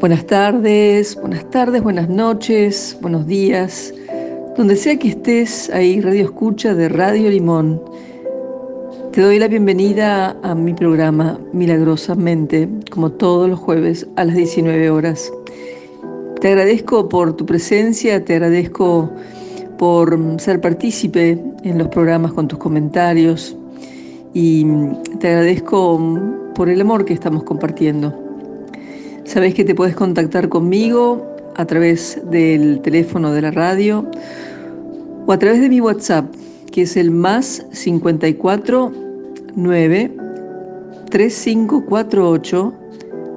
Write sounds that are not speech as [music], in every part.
Buenas tardes, buenas tardes, buenas noches, buenos días. Donde sea que estés, ahí Radio Escucha de Radio Limón. Te doy la bienvenida a mi programa Milagrosamente, como todos los jueves a las 19 horas. Te agradezco por tu presencia, te agradezco por ser partícipe en los programas con tus comentarios y te agradezco por el amor que estamos compartiendo. Sabes que te puedes contactar conmigo a través del teléfono de la radio o a través de mi WhatsApp, que es el más 54 9 3548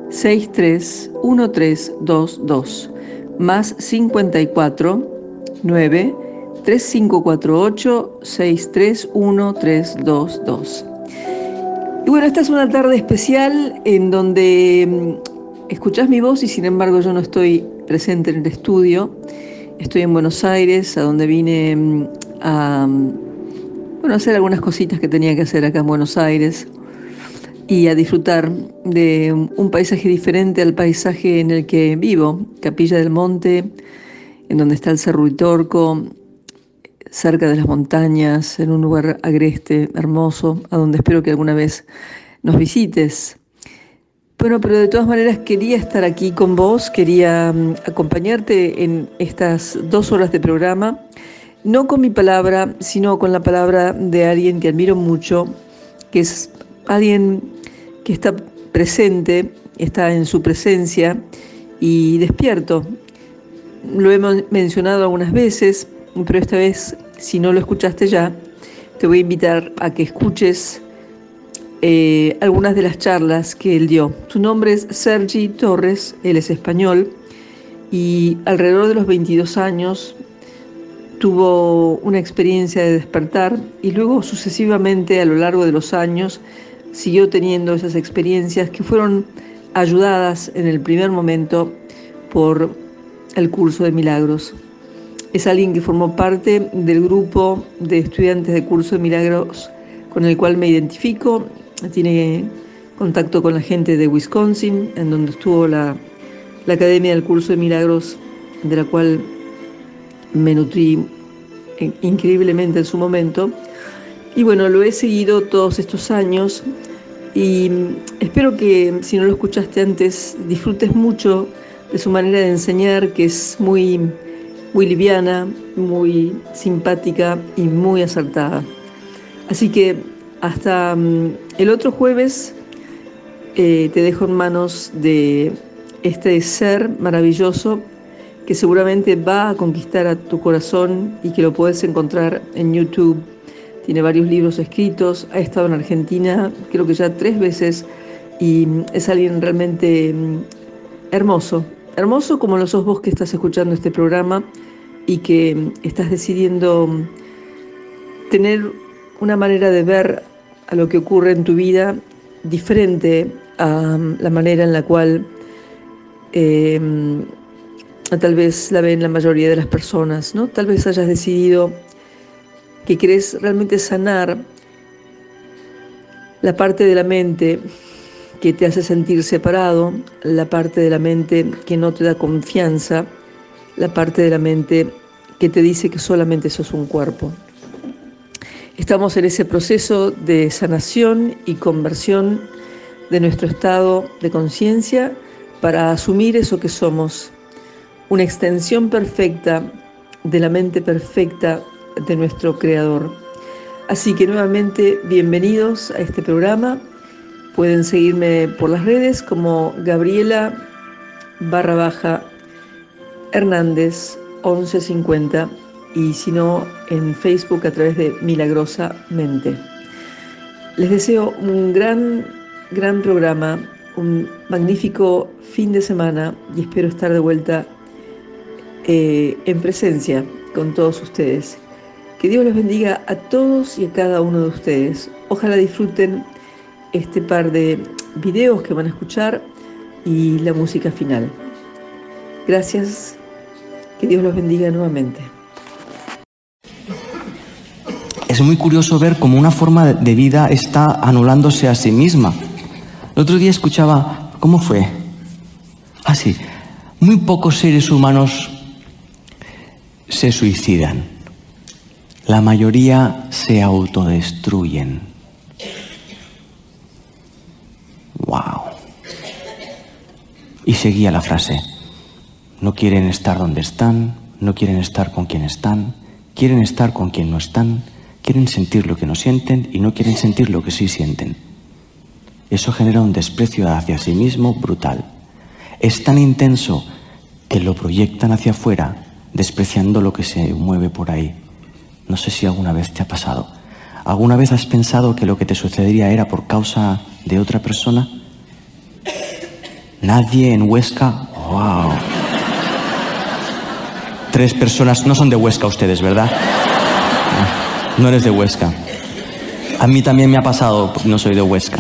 631322 más 54 9 3548 631322. Y bueno, esta es una tarde especial en donde escuchás mi voz y sin embargo yo no estoy presente en el estudio. Estoy en Buenos Aires, a donde vine mm, a bueno, hacer algunas cositas que tenía que hacer acá en Buenos Aires y a disfrutar de un paisaje diferente al paisaje en el que vivo, Capilla del Monte, en donde está el Cerro Itorco, cerca de las montañas, en un lugar agreste, hermoso, a donde espero que alguna vez nos visites. Bueno, pero de todas maneras quería estar aquí con vos, quería mm, acompañarte en estas dos horas de programa, no con mi palabra, sino con la palabra de alguien que admiro mucho, que es alguien que está presente, está en su presencia y despierto. Lo he mencionado algunas veces, pero esta vez, si no lo escuchaste ya, te voy a invitar a que escuches eh, algunas de las charlas que él dio. Su nombre es Sergi Torres, él es español y alrededor de los 22 años tuvo una experiencia de despertar y luego sucesivamente a lo largo de los años siguió teniendo esas experiencias que fueron ayudadas en el primer momento por el curso de milagros. Es alguien que formó parte del grupo de estudiantes de curso de milagros con el cual me identifico tiene contacto con la gente de Wisconsin, en donde estuvo la, Academia del Curso de Milagros, de la cual me nutrí increíblemente en su momento. Y bueno, lo he seguido todos estos años y espero que si no lo escuchaste antes, disfrutes mucho de su manera de enseñar, que es muy, muy liviana, muy simpática y muy acertada. Así que hasta mm, el otro jueves eh, te dejo en manos de este ser maravilloso que seguramente va a conquistar a tu corazón y que lo puedes encontrar en YouTube. Tiene varios libros escritos, ha estado en Argentina creo que ya tres veces y mm, es alguien realmente mm, hermoso, hermoso como lo sos vos que estás escuchando este programa y que estás decidiendo tener una manera de ver a lo que ocurre en tu vida diferente a la manera en la cual em, tal vez la ven la mayoría de las personas, ¿no? Tal vez hayas decidido que querés realmente sanar la parte de la mente que te hace sentir separado, la parte de la mente que no te da confianza, la parte de la mente que te dice que solamente sos un cuerpo. Estamos en ese proceso de sanación y conversión de nuestro estado de conciencia para asumir eso que somos, una extensión perfecta de la mente perfecta de nuestro Creador. Así que nuevamente bienvenidos a este programa. Pueden seguirme por las redes como Gabriela barra baja Hernández 1150 y si no en Facebook a través de Milagrosamente. Les deseo un gran, gran programa, un magnífico fin de semana y espero estar de vuelta eh, en presencia con todos ustedes. Que Dios los bendiga a todos y a cada uno de ustedes. Ojalá disfruten este par de videos que van a escuchar y la música final. Gracias. Que Dios los bendiga nuevamente es muy curioso ver cómo una forma de vida está anulándose a sí misma. El otro día escuchaba, ¿cómo fue? Así, muy pocos seres humanos se suicidan. La mayoría se autodestruyen. ¡Wow! Y seguía la frase. No quieren estar donde están, no quieren estar con quien están, quieren estar con quien no están, quieren sentir lo que no sienten y no quieren sentir lo que sí sienten. Eso genera un desprecio hacia sí mismo brutal. Es tan intenso que lo proyectan hacia afuera, despreciando lo que se mueve por ahí. No sé si alguna vez te ha pasado. ¿Alguna vez has pensado que lo que te sucedería era por causa de otra persona? Nadie en Huesca. ¡Wow! Tres personas, no son de Huesca ustedes, ¿verdad? No eres de Huesca. A mí también me ha pasado, no soy de Huesca.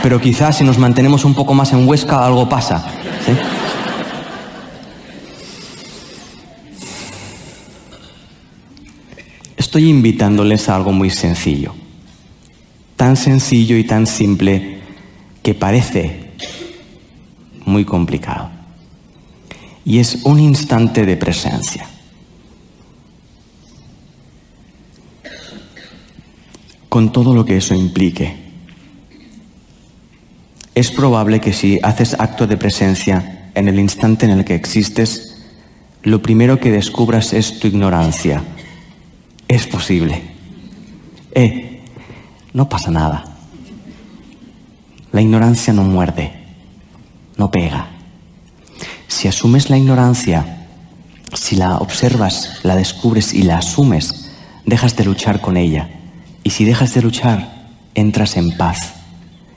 Pero quizás si nos mantenemos un poco más en Huesca, algo pasa. Estoy invitándoles a algo muy sencillo. Tan sencillo y tan simple que parece muy complicado. Y es un instante de presencia. Con todo lo que eso implique. Es probable que si haces acto de presencia en el instante en el que existes, lo primero que descubras es tu ignorancia. Es posible. Eh, no pasa nada. La ignorancia no muerde, no pega. Si asumes la ignorancia, si la observas, la descubres y la asumes, dejas de luchar con ella. Y si dejas de luchar, entras en paz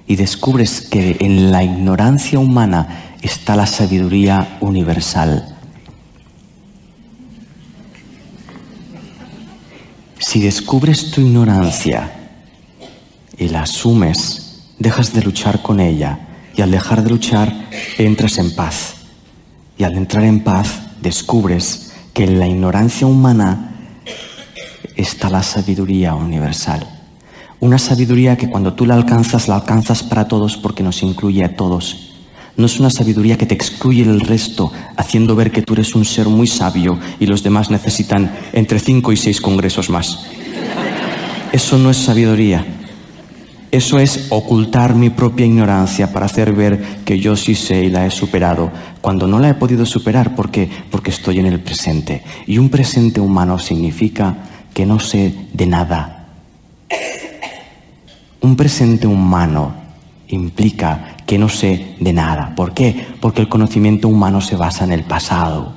y descubres que en la ignorancia humana está la sabiduría universal. Si descubres tu ignorancia y la asumes, dejas de luchar con ella y al dejar de luchar entras en paz. Y al entrar en paz, descubres que en la ignorancia humana está la sabiduría universal. Una sabiduría que cuando tú la alcanzas, la alcanzas para todos porque nos incluye a todos. No es una sabiduría que te excluye del resto, haciendo ver que tú eres un ser muy sabio y los demás necesitan entre cinco y seis congresos más. Eso no es sabiduría. Eso es ocultar mi propia ignorancia para hacer ver que yo sí sé y la he superado, cuando no la he podido superar porque porque estoy en el presente. Y un presente humano significa que no sé de nada. Un presente humano implica que no sé de nada. ¿Por qué? Porque el conocimiento humano se basa en el pasado.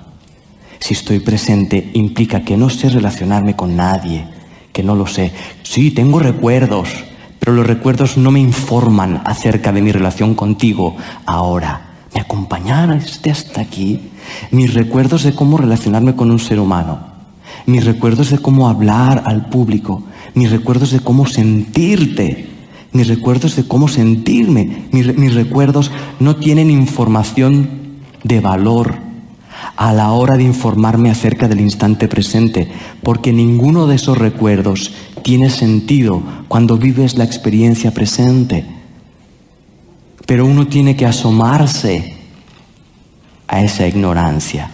Si estoy presente implica que no sé relacionarme con nadie, que no lo sé. Sí, tengo recuerdos, pero los recuerdos no me informan acerca de mi relación contigo ahora. Me acompañaste hasta aquí. Mis recuerdos de cómo relacionarme con un ser humano. Mis recuerdos de cómo hablar al público. Mis recuerdos de cómo sentirte. Mis recuerdos de cómo sentirme. Mis, recuerdos no tienen información de valor a la hora de informarme acerca del instante presente, porque ninguno de esos recuerdos tiene sentido cuando vives la experiencia presente. Pero uno tiene que asomarse a esa ignorancia.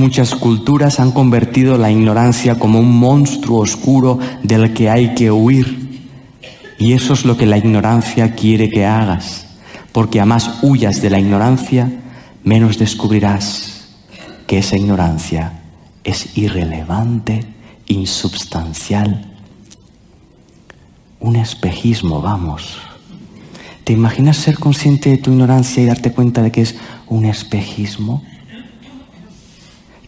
Muchas culturas han convertido la ignorancia como un monstruo oscuro del que hay que huir. Y eso es lo que la ignorancia quiere que hagas. Porque a más huyas de la ignorancia, menos descubrirás que esa ignorancia es irrelevante, insubstancial un espejismo, vamos. ¿Te imaginas ser consciente de tu ignorancia y darte cuenta de que es un espejismo?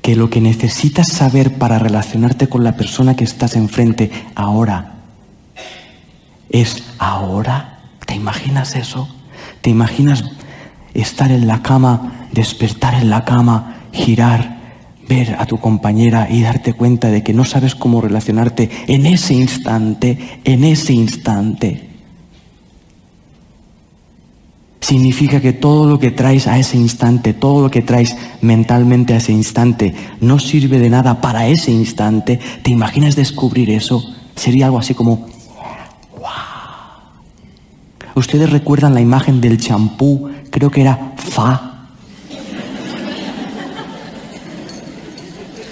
Que lo que necesitas saber para relacionarte con la persona que estás enfrente ahora es ahora. ¿Te imaginas eso? ¿Te imaginas estar en la cama, despertar en la cama, girar ver a tu compañera y darte cuenta de que no sabes cómo relacionarte en ese instante, en ese instante significa que todo lo que traes a ese instante, todo lo que traes mentalmente a ese instante, no sirve de nada para ese instante. ¿Te imaginas descubrir eso? Sería algo así como. Ustedes recuerdan la imagen del champú, creo que era fa.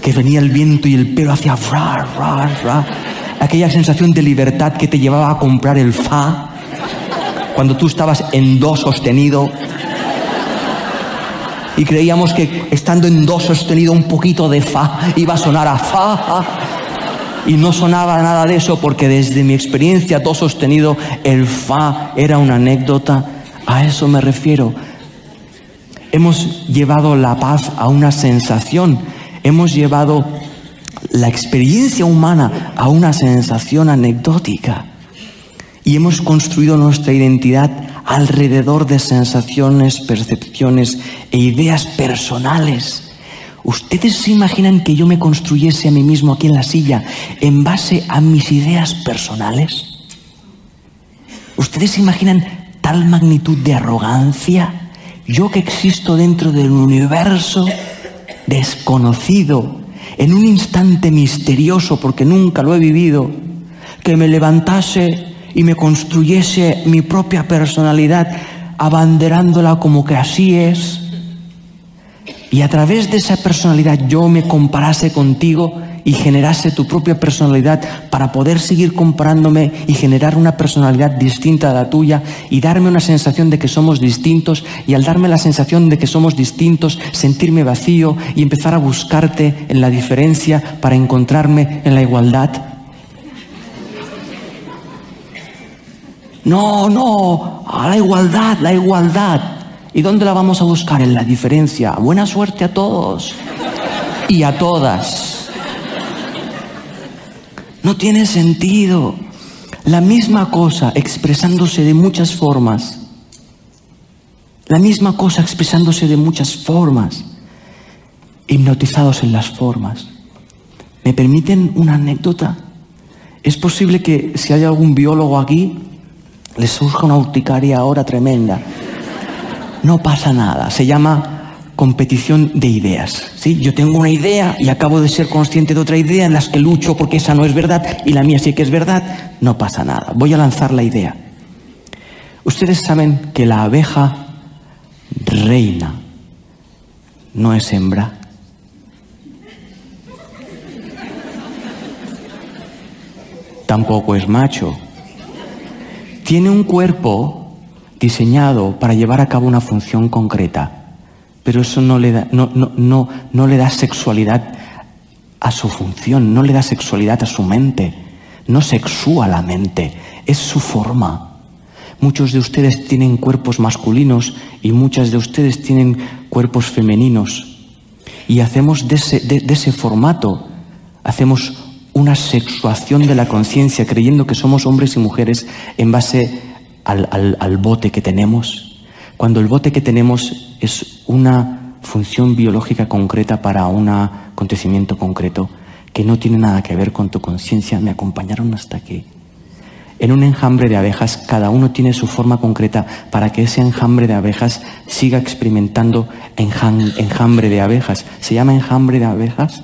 Que venía el viento y el pelo hacía fra, fra, fra. Aquella sensación de libertad que te llevaba a comprar el fa cuando tú estabas en do sostenido y creíamos que estando en do sostenido un poquito de fa iba a sonar a fa y no sonaba nada de eso porque desde mi experiencia do sostenido el fa era una anécdota. A eso me refiero. Hemos llevado la paz a una sensación, hemos llevado la experiencia humana a una sensación anecdótica y hemos construido nuestra identidad alrededor de sensaciones, percepciones e ideas personales. ¿Ustedes se imaginan que yo me construyese a mí mismo aquí en la silla en base a mis ideas personales? ¿Ustedes se imaginan tal magnitud de arrogancia? Yo que existo dentro del universo desconocido, en un instante misterioso porque nunca lo he vivido, que me levantase y me construyese mi propia personalidad abanderándola como que así es, y a través de esa personalidad yo me comparase contigo y generase tu propia personalidad para poder seguir comparándome y generar una personalidad distinta a la tuya y darme una sensación de que somos distintos y al darme la sensación de que somos distintos sentirme vacío y empezar a buscarte en la diferencia para encontrarme en la igualdad. No, no, a la igualdad, la igualdad. ¿Y dónde la vamos a buscar? En la diferencia. Buena suerte a todos y a todas. No tiene sentido. La misma cosa expresándose de muchas formas. La misma cosa expresándose de muchas formas. Hipnotizados en las formas. ¿Me permiten una anécdota? Es posible que si hay algún biólogo aquí, le surja una urticaria ahora tremenda. No pasa nada. Se llama competición de ideas. ¿sí? Yo tengo una idea y acabo de ser consciente de otra idea en las que lucho porque esa no es verdad y la mía sí que es verdad. No pasa nada. Voy a lanzar la idea. Ustedes saben que la abeja reina no es hembra. Tampoco es macho. Tiene un cuerpo diseñado para llevar a cabo una función concreta, pero eso no le da, no, no, no, no le da sexualidad a su función, no le da sexualidad a su mente, no sexúa la mente, es su forma. Muchos de ustedes tienen cuerpos masculinos y muchas de ustedes tienen cuerpos femeninos. Y hacemos de ese, de, de ese formato, hacemos una sexuación de la conciencia, creyendo que somos hombres y mujeres en base al, al, al, bote que tenemos, cuando el bote que tenemos es una función biológica concreta para un acontecimiento concreto que no tiene nada que ver con tu conciencia. Me acompañaron hasta aquí. En un enjambre de abejas, cada uno tiene su forma concreta para que ese enjambre de abejas siga experimentando enjambre de abejas. ¿Se llama enjambre de abejas?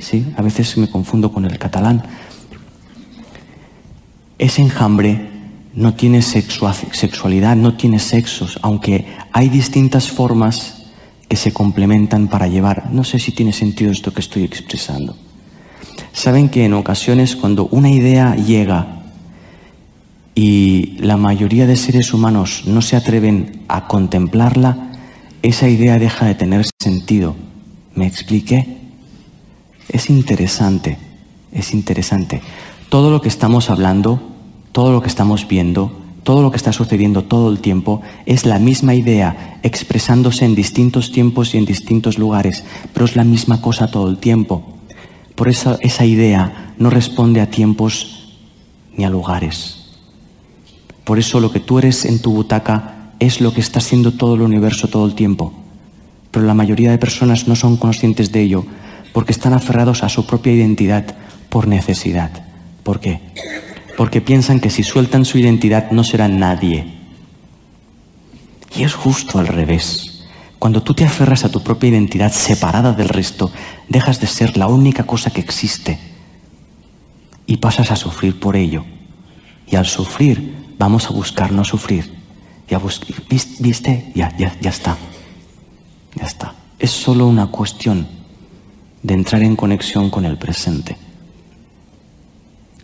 ¿Sí? A veces me confundo con el catalán. Ese enjambre no tiene sexualidad, no tiene sexos, aunque hay distintas formas que se complementan para llevar. No sé si tiene sentido esto que estoy expresando. Saben que en ocasiones cuando una idea llega y la mayoría de seres humanos no se atreven a contemplarla, esa idea deja de tener sentido. ¿Me expliqué? Es interesante, es interesante. Todo lo que estamos hablando, todo lo que estamos viendo, todo lo que está sucediendo todo el tiempo es la misma idea expresándose en distintos tiempos y en distintos lugares, pero es la misma cosa todo el tiempo. Por eso esa idea no responde a tiempos ni a lugares. Por eso lo que tú eres en tu butaca es lo que está haciendo todo el universo todo el tiempo. Pero la mayoría de personas no son conscientes de ello porque están aferrados a su propia identidad por necesidad. ¿Por qué? Porque piensan que si sueltan su identidad no serán nadie. Y es justo al revés. Cuando tú te aferras a tu propia identidad separada del resto, dejas de ser la única cosa que existe y pasas a sufrir por ello. Y al sufrir, vamos a buscar no sufrir. Ya ¿Viste? Ya, ya, ya está. Ya está. Es solo una cuestión de entrar en conexión con el presente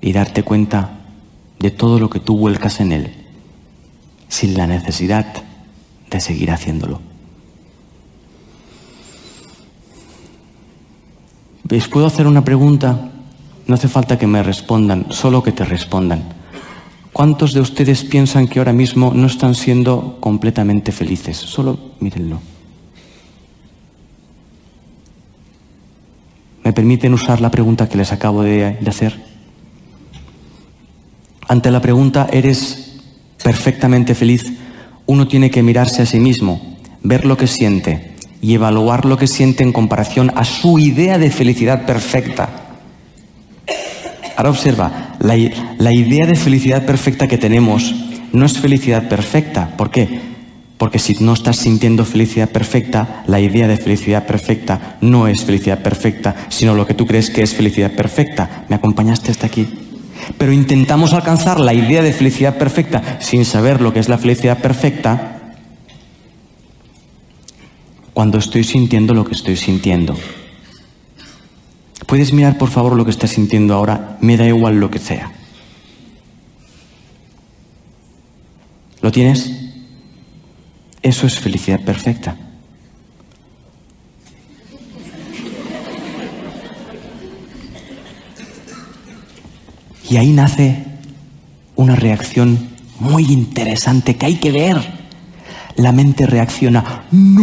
y darte cuenta de todo lo que tú vuelcas en él sin la necesidad de seguir haciéndolo. ¿Les puedo hacer una pregunta? No hace falta que me respondan, solo que te respondan. ¿Cuántos de ustedes piensan que ahora mismo no están siendo completamente felices? Solo mírenlo. ¿Me permiten usar la pregunta que les acabo de, hacer? Ante la pregunta, ¿eres perfectamente feliz? Uno tiene que mirarse a sí mismo, ver lo que siente y evaluar lo que siente en comparación a su idea de felicidad perfecta. Ahora observa, la, la, idea de felicidad perfecta que tenemos no es felicidad perfecta. ¿Por qué? Porque si no estás sintiendo felicidad perfecta, la idea de felicidad perfecta no es felicidad perfecta, sino lo que tú crees que es felicidad perfecta. ¿Me acompañaste hasta aquí? Pero intentamos alcanzar la idea de felicidad perfecta sin saber lo que es la felicidad perfecta cuando estoy sintiendo lo que estoy sintiendo. ¿Puedes mirar por favor lo que estás sintiendo ahora? Me da igual lo que sea. ¿Lo tienes? Eso es felicidad perfecta. Y ahí nace una reacción muy interesante que hay que ver. La mente reacciona, no,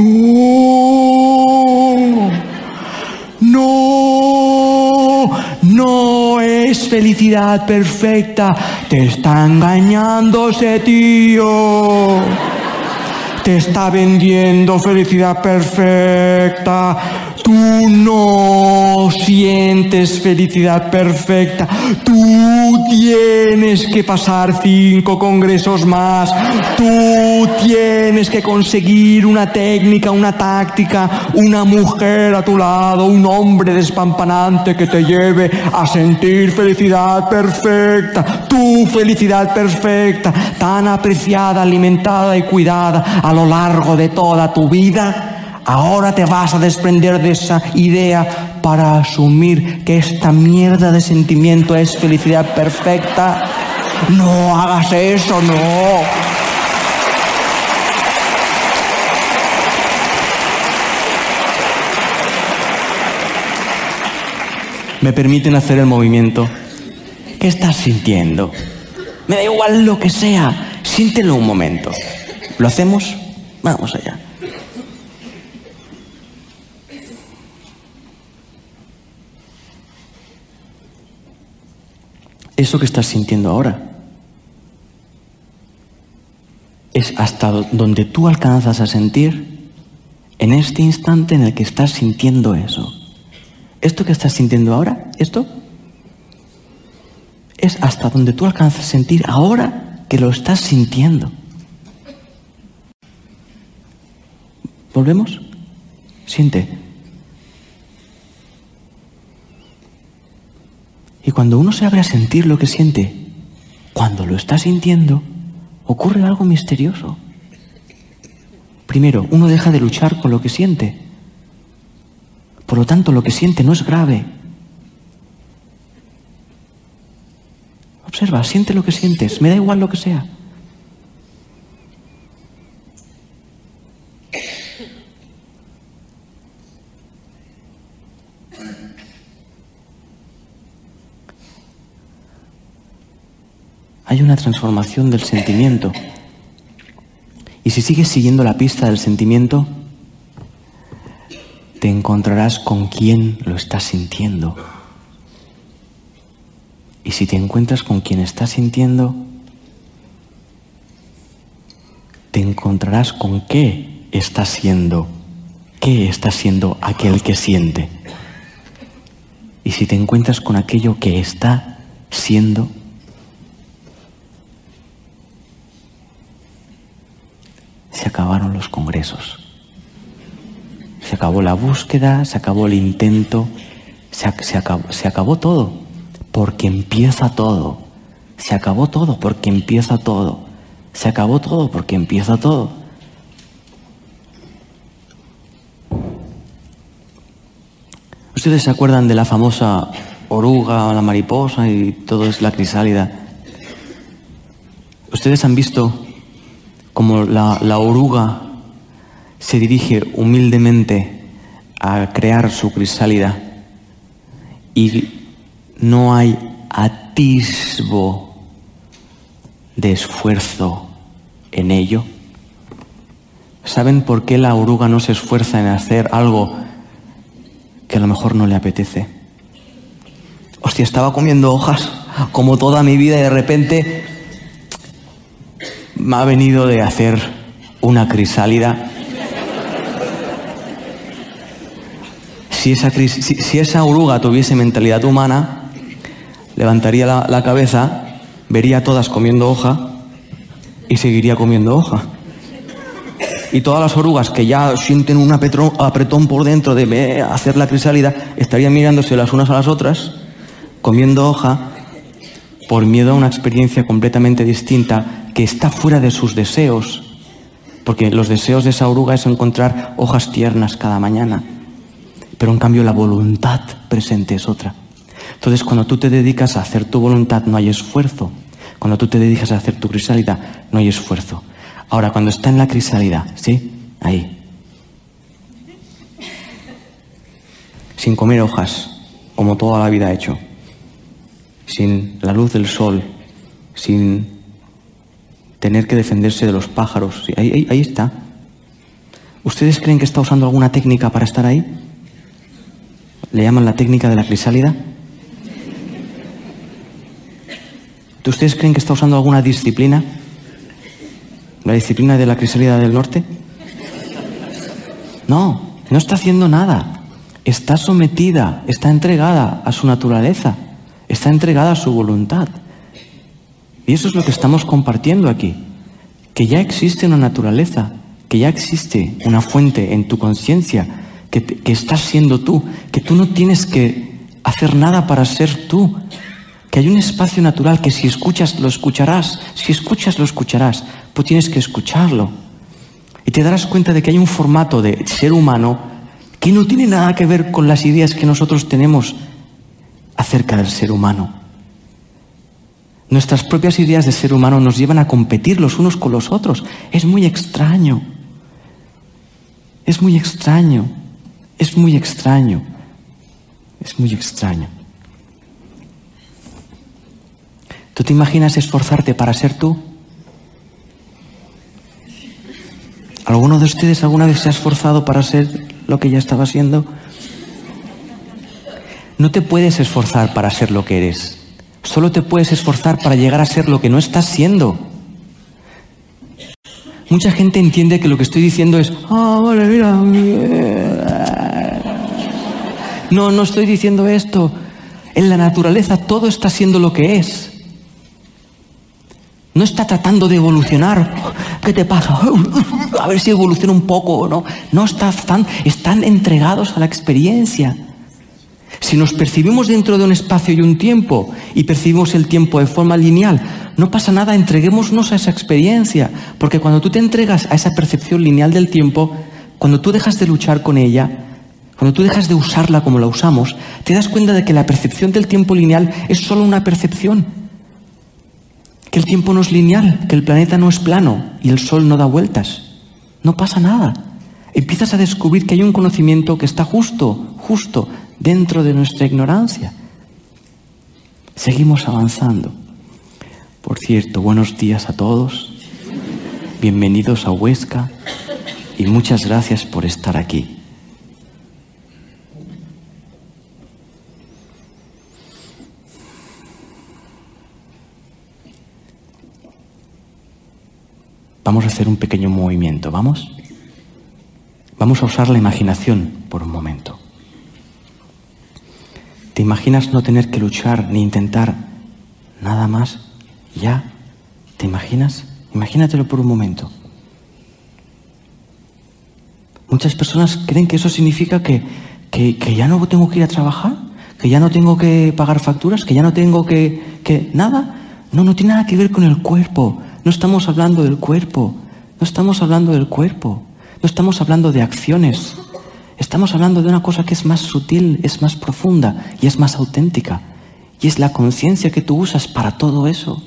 no, no es felicidad perfecta. Te está engañando ese tío. Te está vendiendo felicidad perfecta. Tú no sientes felicidad perfecta. Tú tienes que pasar cinco congresos más. Tú tienes que conseguir una técnica, una táctica, una mujer a tu lado, un hombre despampanante que te lleve a sentir felicidad perfecta. Tu felicidad perfecta, tan apreciada, alimentada y cuidada a lo largo de toda tu vida Ahora te vas a desprender de esa idea para asumir que esta mierda de sentimiento es felicidad perfecta. No hagas eso, no. ¿Me permiten hacer el movimiento? ¿Qué estás sintiendo? Me da igual lo que sea. Siéntelo un momento. ¿Lo hacemos? Vamos allá. Eso que estás sintiendo ahora. Es hasta donde tú alcanzas a sentir en este instante en el que estás sintiendo eso. Esto que estás sintiendo ahora, esto, es hasta donde tú alcanzas a sentir ahora que lo estás sintiendo. ¿Volvemos? Siente. Y cuando uno se abre a sentir lo que siente, cuando lo está sintiendo, ocurre algo misterioso. Primero, uno deja de luchar con lo que siente. Por lo tanto, lo que siente no es grave. Observa, siente lo que sientes, me da igual lo que sea. Hay una transformación del sentimiento. Y si sigues siguiendo la pista del sentimiento, te encontrarás con quién lo estás sintiendo. Y si te encuentras con quien estás sintiendo, te encontrarás con qué está siendo, qué está siendo aquel que siente. Y si te encuentras con aquello que está siendo, se acabaron los congresos. Se acabó la búsqueda, se acabó el intento, se, acabó, acabó todo, porque empieza todo. Se acabó todo porque empieza todo. Se acabó todo porque empieza todo. ¿Ustedes se acuerdan de la famosa oruga o la mariposa y todo es la crisálida? ¿Ustedes han visto cómo la, la oruga se dirige humildemente a crear su crisálida y no hay atisbo de esfuerzo en ello? ¿Saben por qué la oruga no se esfuerza en hacer algo que a lo mejor no le apetece? Hostia, estaba comiendo hojas como toda mi vida y de repente me ha venido de hacer una crisálida. Si esa, si, esa oruga tuviese mentalidad humana, levantaría la, la cabeza, vería a todas comiendo hoja y seguiría comiendo hoja. Y todas las orugas que ya sienten un apretón por dentro de hacer la crisálida, estarían mirándose las unas a las otras, comiendo hoja, por miedo a una experiencia completamente distinta que está fuera de sus deseos. Porque los deseos de esa oruga es encontrar hojas tiernas cada mañana. Pero en cambio la voluntad presente es otra. Entonces cuando tú te dedicas a hacer tu voluntad no hay esfuerzo. Cuando tú te dedicas a hacer tu crisálida no hay esfuerzo. Ahora, cuando está en la crisálida, ¿sí? Ahí. Sin comer hojas, como toda la vida ha hecho. Sin la luz del sol, sin tener que defenderse de los pájaros. Ahí, ahí, está. ¿Ustedes creen que está usando alguna técnica para estar ahí? ¿Le llaman la técnica de la crisálida? ¿Ustedes creen que está usando alguna disciplina? la disciplina de la crisálida del norte? No, no está haciendo nada. Está sometida, está entregada a su naturaleza, está entregada a su voluntad. Y eso es lo que estamos compartiendo aquí, que ya existe una naturaleza, que ya existe una fuente en tu conciencia, que, que estás siendo tú, que tú no tienes que hacer nada para ser tú, que hay un espacio natural que si escuchas lo escucharás, si escuchas lo escucharás, pues tienes que escucharlo. Y te darás cuenta de que hay un formato de ser humano que no tiene nada que ver con las ideas que nosotros tenemos acerca del ser humano. Nuestras propias ideas de ser humano nos llevan a competir los unos con los otros. Es muy extraño. Es muy extraño. Es muy extraño. Es muy extraño. ¿Tú te imaginas esforzarte para ser tú? ¿Alguno de ustedes alguna vez se ha esforzado para ser lo que ya estaba siendo? No te puedes esforzar para ser lo que eres. Solo te puedes esforzar para llegar a ser lo que no estás siendo. Mucha gente entiende que lo que estoy diciendo es, ah, vale, mira. No, no estoy diciendo esto. En la naturaleza todo está siendo lo que es. No está tratando de evolucionar. ¿Qué te pasa? A ver si evoluciona un poco, ¿no? No están, están entregados a la experiencia. Si nos percibimos dentro de un espacio y un tiempo y percibimos el tiempo de forma lineal, no pasa nada, entreguémonos a esa experiencia. Porque cuando tú te entregas a esa percepción lineal del tiempo, cuando tú dejas de luchar con ella, cuando tú dejas de usarla como la usamos, te das cuenta de que la percepción del tiempo lineal es solo una percepción que el tiempo no es lineal, que el planeta no es plano y el sol no da vueltas. No pasa nada. Empiezas a descubrir que hay un conocimiento que está justo, justo dentro de nuestra ignorancia. Seguimos avanzando. Por cierto, buenos días a todos. Bienvenidos a Huesca y muchas gracias por estar aquí. Vamos a hacer un pequeño movimiento, ¿vamos? Vamos a usar la imaginación por un momento. ¿Te imaginas no tener que luchar ni intentar nada más? ¿Ya? ¿Te imaginas? Imagínatelo por un momento. Muchas personas creen que eso significa que, que, ya no tengo que ir a trabajar, que ya no tengo que pagar facturas, que ya no tengo que, que nada. No, no tiene nada que ver con el cuerpo. No estamos hablando del cuerpo, no estamos hablando del cuerpo, no estamos hablando de acciones, Estamos hablando de una cosa que es más sutil, es más profunda y es más auténtica. Y es la conciencia que tú usas para todo eso.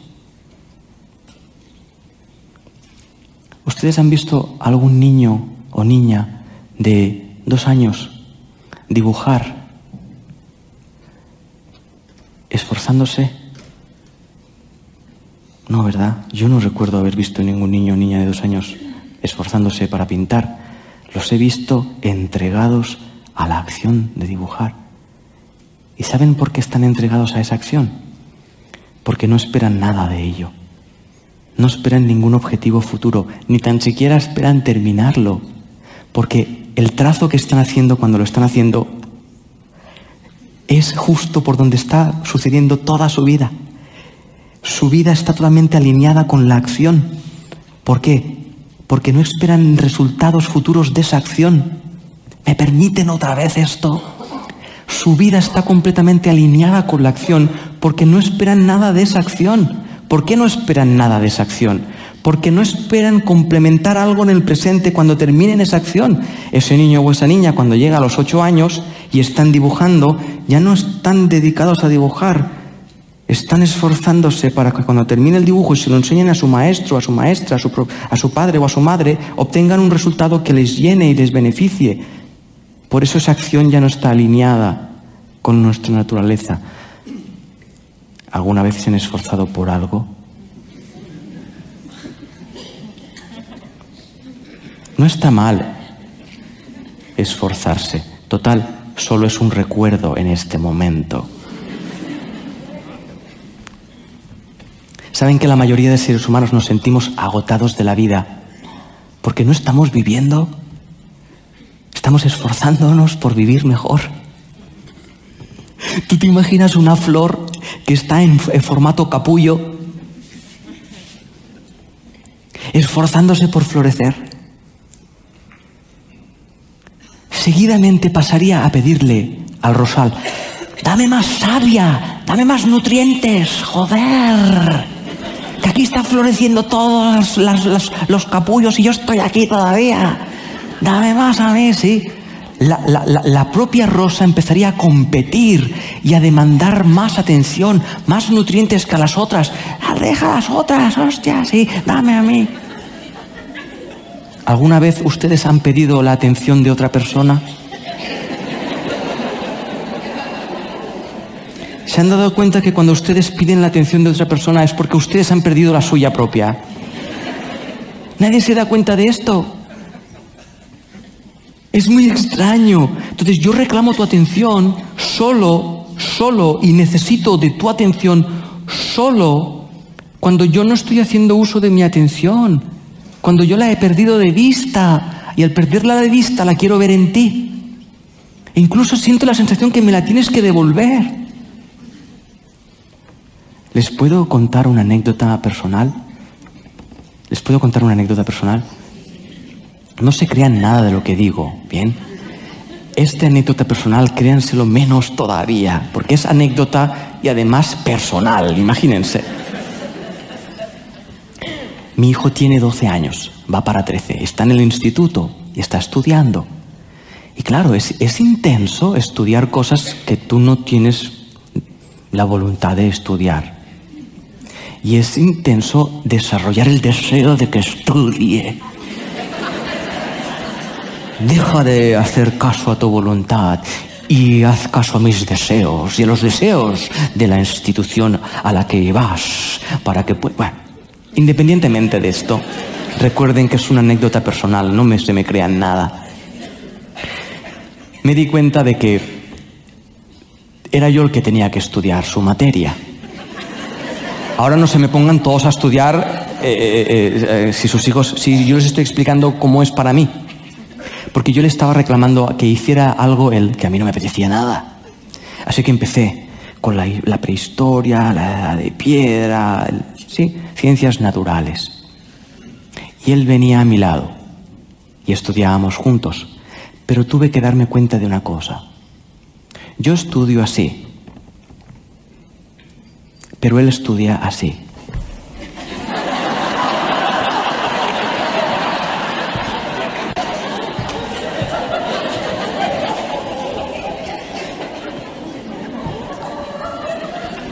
¿Ustedes han visto algún niño o niña de dos años dibujar esforzándose? No, ¿verdad? Yo no recuerdo haber visto ningún niño o niña de dos años esforzándose para pintar. Los he visto entregados a la acción de dibujar. ¿Y saben por qué están entregados a esa acción? Porque no esperan nada de ello. No esperan ningún objetivo futuro, ni tan siquiera esperan terminarlo. Porque el trazo que están haciendo cuando lo están haciendo es justo por donde está sucediendo toda su vida. Su vida está totalmente alineada con la acción. ¿Por qué? Porque no esperan resultados futuros de esa acción. ¿Me permiten otra vez esto? Su vida está completamente alineada con la acción porque no esperan nada de esa acción. ¿Por qué no esperan nada de esa acción? Porque no esperan complementar algo en el presente cuando terminen esa acción. Ese niño o esa niña cuando llega a los ocho años y están dibujando, ya no están dedicados a dibujar, están esforzándose para que cuando termine el dibujo y se lo enseñen a su maestro, a su maestra, a su, padre o a su madre, obtengan un resultado que les llene y les beneficie. Por eso esa acción ya no está alineada con nuestra naturaleza. ¿Alguna vez se han esforzado por algo? No está mal esforzarse. Total, solo es un recuerdo en este momento. ¿Saben que la mayoría de seres humanos nos sentimos agotados de la vida porque no estamos viviendo? Estamos esforzándonos por vivir mejor. ¿Tú te imaginas una flor que está en, formato capullo esforzándose por florecer? Seguidamente pasaría a pedirle al rosal, dame más savia, dame más nutrientes, joder aquí están floreciendo todos los capullos y yo estoy aquí todavía. Dame más a mí, sí. La, la, propia rosa empezaría a competir y a demandar más atención, más nutrientes que a las otras. Ah, deja las otras, hostia, sí, dame a mí. ¿Alguna vez ustedes han pedido la atención de otra persona? ¿Se han dado cuenta que cuando ustedes piden la atención de otra persona es porque ustedes han perdido la suya propia? Nadie se da cuenta de esto. Es muy extraño. Entonces yo reclamo tu atención solo, solo, y necesito de tu atención solo cuando yo no estoy haciendo uso de mi atención, cuando yo la he perdido de vista y al perderla de vista la quiero ver en ti. E incluso siento la sensación que me la tienes que devolver. ¿Les puedo contar una anécdota personal? ¿Les puedo contar una anécdota personal? No se crean nada de lo que digo, ¿bien? Esta anécdota personal, créanselo menos todavía, porque es anécdota y además personal, imagínense. Mi hijo tiene 12 años, va para 13, está en el instituto y está estudiando. Y claro, es, es intenso estudiar cosas que tú no tienes la voluntad de estudiar y es intenso desarrollar el deseo de que estudie. Deja de hacer caso a tu voluntad y haz caso a mis deseos y a los deseos de la institución a la que vas para que Bueno, independientemente de esto, recuerden que es una anécdota personal, no me, se me crean nada. Me di cuenta de que era yo el que tenía que estudiar su materia. Ahora no se me pongan todos a estudiar eh, eh, eh, si sus hijos, si yo les estoy explicando cómo es para mí. Porque yo le estaba reclamando que hiciera algo él que a mí no me apetecía nada. Así que empecé con la, prehistoria, la edad de piedra, sí, ciencias naturales. Y él venía a mi lado y estudiábamos juntos. Pero tuve que darme cuenta de una cosa. Yo estudio así, pero él estudia así.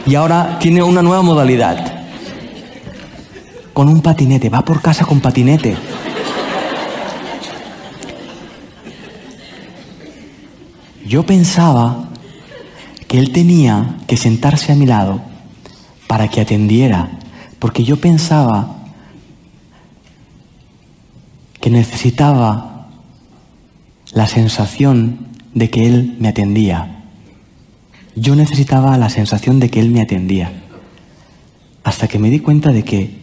Y ahora tiene una nueva modalidad. Con un patinete, va por casa con patinete. Yo pensaba que él tenía que sentarse a mi lado para que atendiera, porque yo pensaba que necesitaba la sensación de que él me atendía. Yo necesitaba la sensación de que él me atendía. Hasta que me di cuenta de que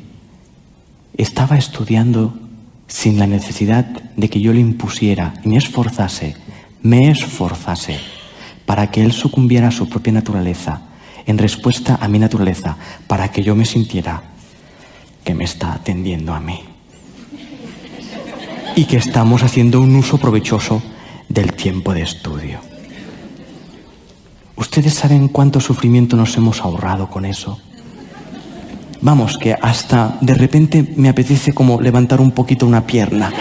estaba estudiando sin la necesidad de que yo le impusiera y me esforzase me esforzase para que Él sucumbiera a su propia naturaleza, en respuesta a mi naturaleza, para que yo me sintiera que me está atendiendo a mí. Y que estamos haciendo un uso provechoso del tiempo de estudio. ¿Ustedes saben cuánto sufrimiento nos hemos ahorrado con eso? Vamos, que hasta de repente me apetece como levantar un poquito una pierna.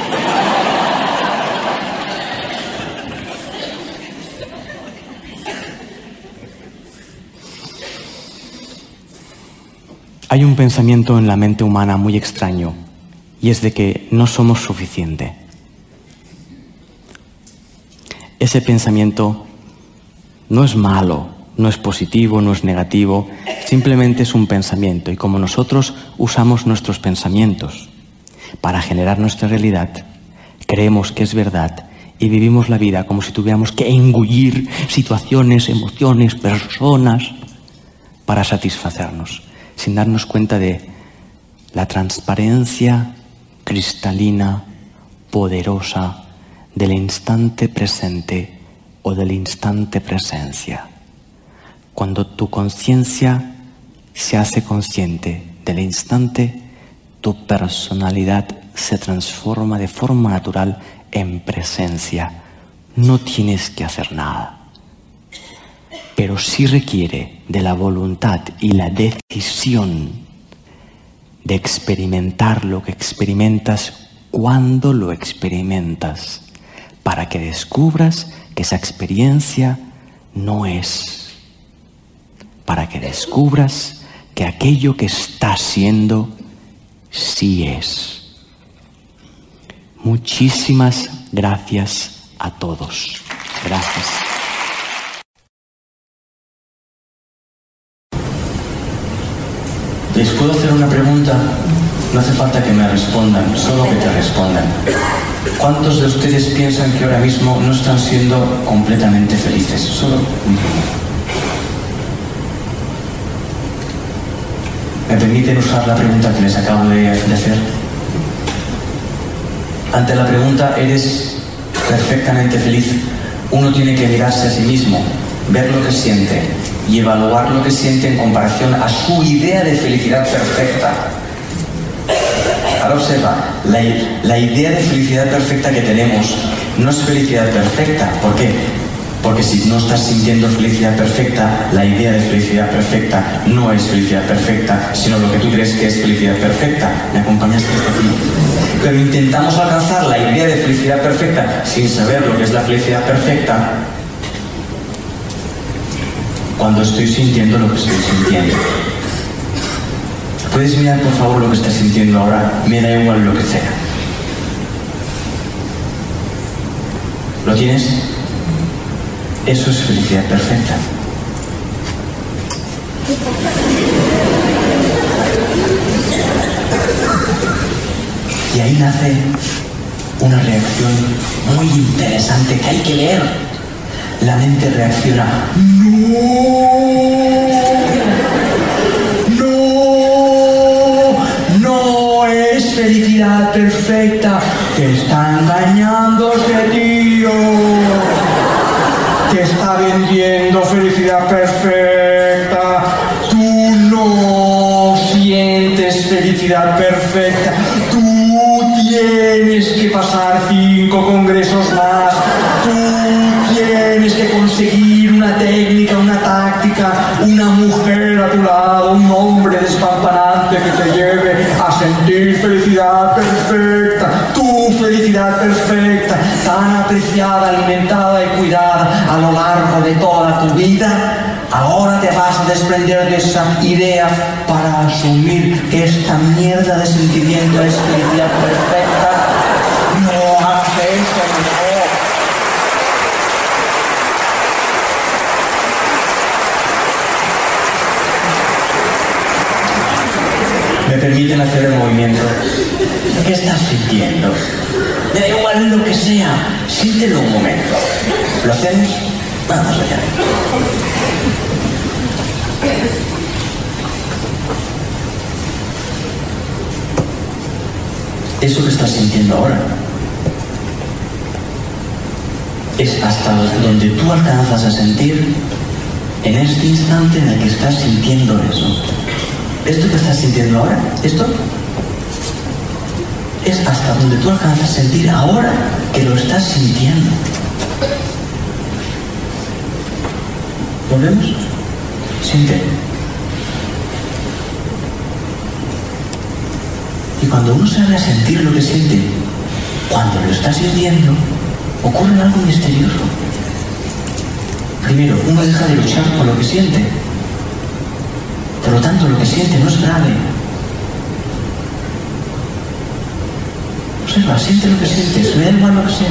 Hay un pensamiento en la mente humana muy extraño y es de que no somos suficiente. Ese pensamiento no es malo, no es positivo, no es negativo, simplemente es un pensamiento y como nosotros usamos nuestros pensamientos para generar nuestra realidad, creemos que es verdad y vivimos la vida como si tuviéramos que engullir situaciones, emociones, personas para satisfacernos sin darnos cuenta de la transparencia cristalina, poderosa del instante presente o del instante presencia. Cuando tu conciencia se hace consciente del instante, tu personalidad se transforma de forma natural en presencia. No tienes que hacer nada pero sí requiere de la voluntad y la decisión de experimentar lo que experimentas cuando lo experimentas, para que descubras que esa experiencia no es, para que descubras que aquello que está siendo sí es. Muchísimas gracias a todos. Gracias. ¿Les puedo hacer una pregunta? No hace falta que me respondan, solo que te respondan. ¿Cuántos de ustedes piensan que ahora mismo no están siendo completamente felices? Solo ¿Me permiten usar la pregunta que les acabo de, hacer? Ante la pregunta, ¿eres perfectamente feliz? Uno tiene que mirarse a sí mismo, ver lo que siente, y evaluar lo que siente en comparación a su idea de felicidad perfecta. Ahora observa, la, la idea de felicidad perfecta que tenemos no es felicidad perfecta. ¿Por qué? Porque si no estás sintiendo felicidad perfecta, la idea de felicidad perfecta no es felicidad perfecta, sino lo que tú crees que es felicidad perfecta. ¿Me acompañas hasta aquí? Pero intentamos alcanzar la idea de felicidad perfecta sin saber lo que es la felicidad perfecta cuando estoy sintiendo lo que estoy sintiendo. ¿Puedes mirar por favor lo que estás sintiendo ahora? Me da igual lo que sea. ¿Lo tienes? Eso es felicidad perfecta. Y ahí nace una reacción muy interesante que hay que leer la mente reacciona. No, no, no es felicidad perfecta. Te está engañando ese tío. Te está vendiendo felicidad perfecta. Tú no sientes felicidad perfecta. Tú tienes que pasar cinco congresos más conseguir una técnica, una táctica, una mujer a tu lado, un hombre despampanante que te lleve a sentir felicidad perfecta, tu felicidad perfecta, tan apreciada, alimentada y cuidada a lo largo de toda tu vida Ahora te vas a desprender de esa idea para asumir que esta mierda de sentimiento es felicidad perfecta. No hagas eso, mejor. Me permiten hacer el movimiento. ¿Qué estás sintiendo? Me da igual lo que sea. Siéntelo un momento. ¿Lo hacemos? Vamos allá. Eso que estás sintiendo ahora es hasta donde tú alcanzas a sentir en este instante en el que estás sintiendo eso. Esto que estás sintiendo ahora, esto es hasta donde tú alcanzas a sentir ahora que lo estás sintiendo. ¿Volvemos? Siente. Y cuando uno sabe sentir lo que siente, cuando lo está sintiendo, ocurre algo misterioso. Primero, uno deja de luchar por lo que siente. Por lo tanto, lo que siente no es grave. Observa, siente lo que sientes, me da igual lo que sea.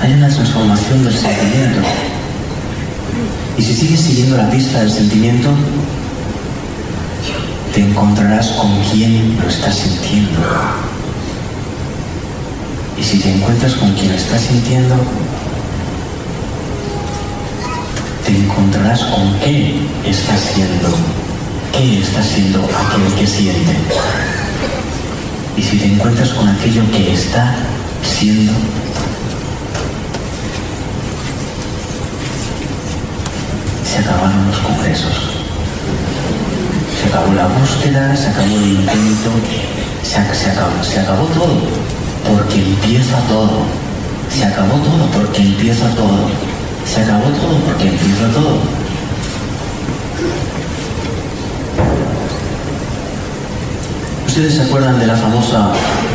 Hay una transformación del sentimiento. Y si sigues siguiendo la pista del sentimiento, te encontrarás con quién lo estás sintiendo. Y si te encuentras con quien lo estás sintiendo, te encontrarás con qué estás siendo. ¿Qué está siendo aquel que siente? Y si te encuentras con aquello que está siendo, se acabaron los congresos. Se acabó la búsqueda, se acabó el intento, se, acabó, se acabó todo, porque empieza todo. Se acabó todo porque empieza todo. Se acabó todo porque empieza todo. ¿Ustedes se acuerdan de la famosa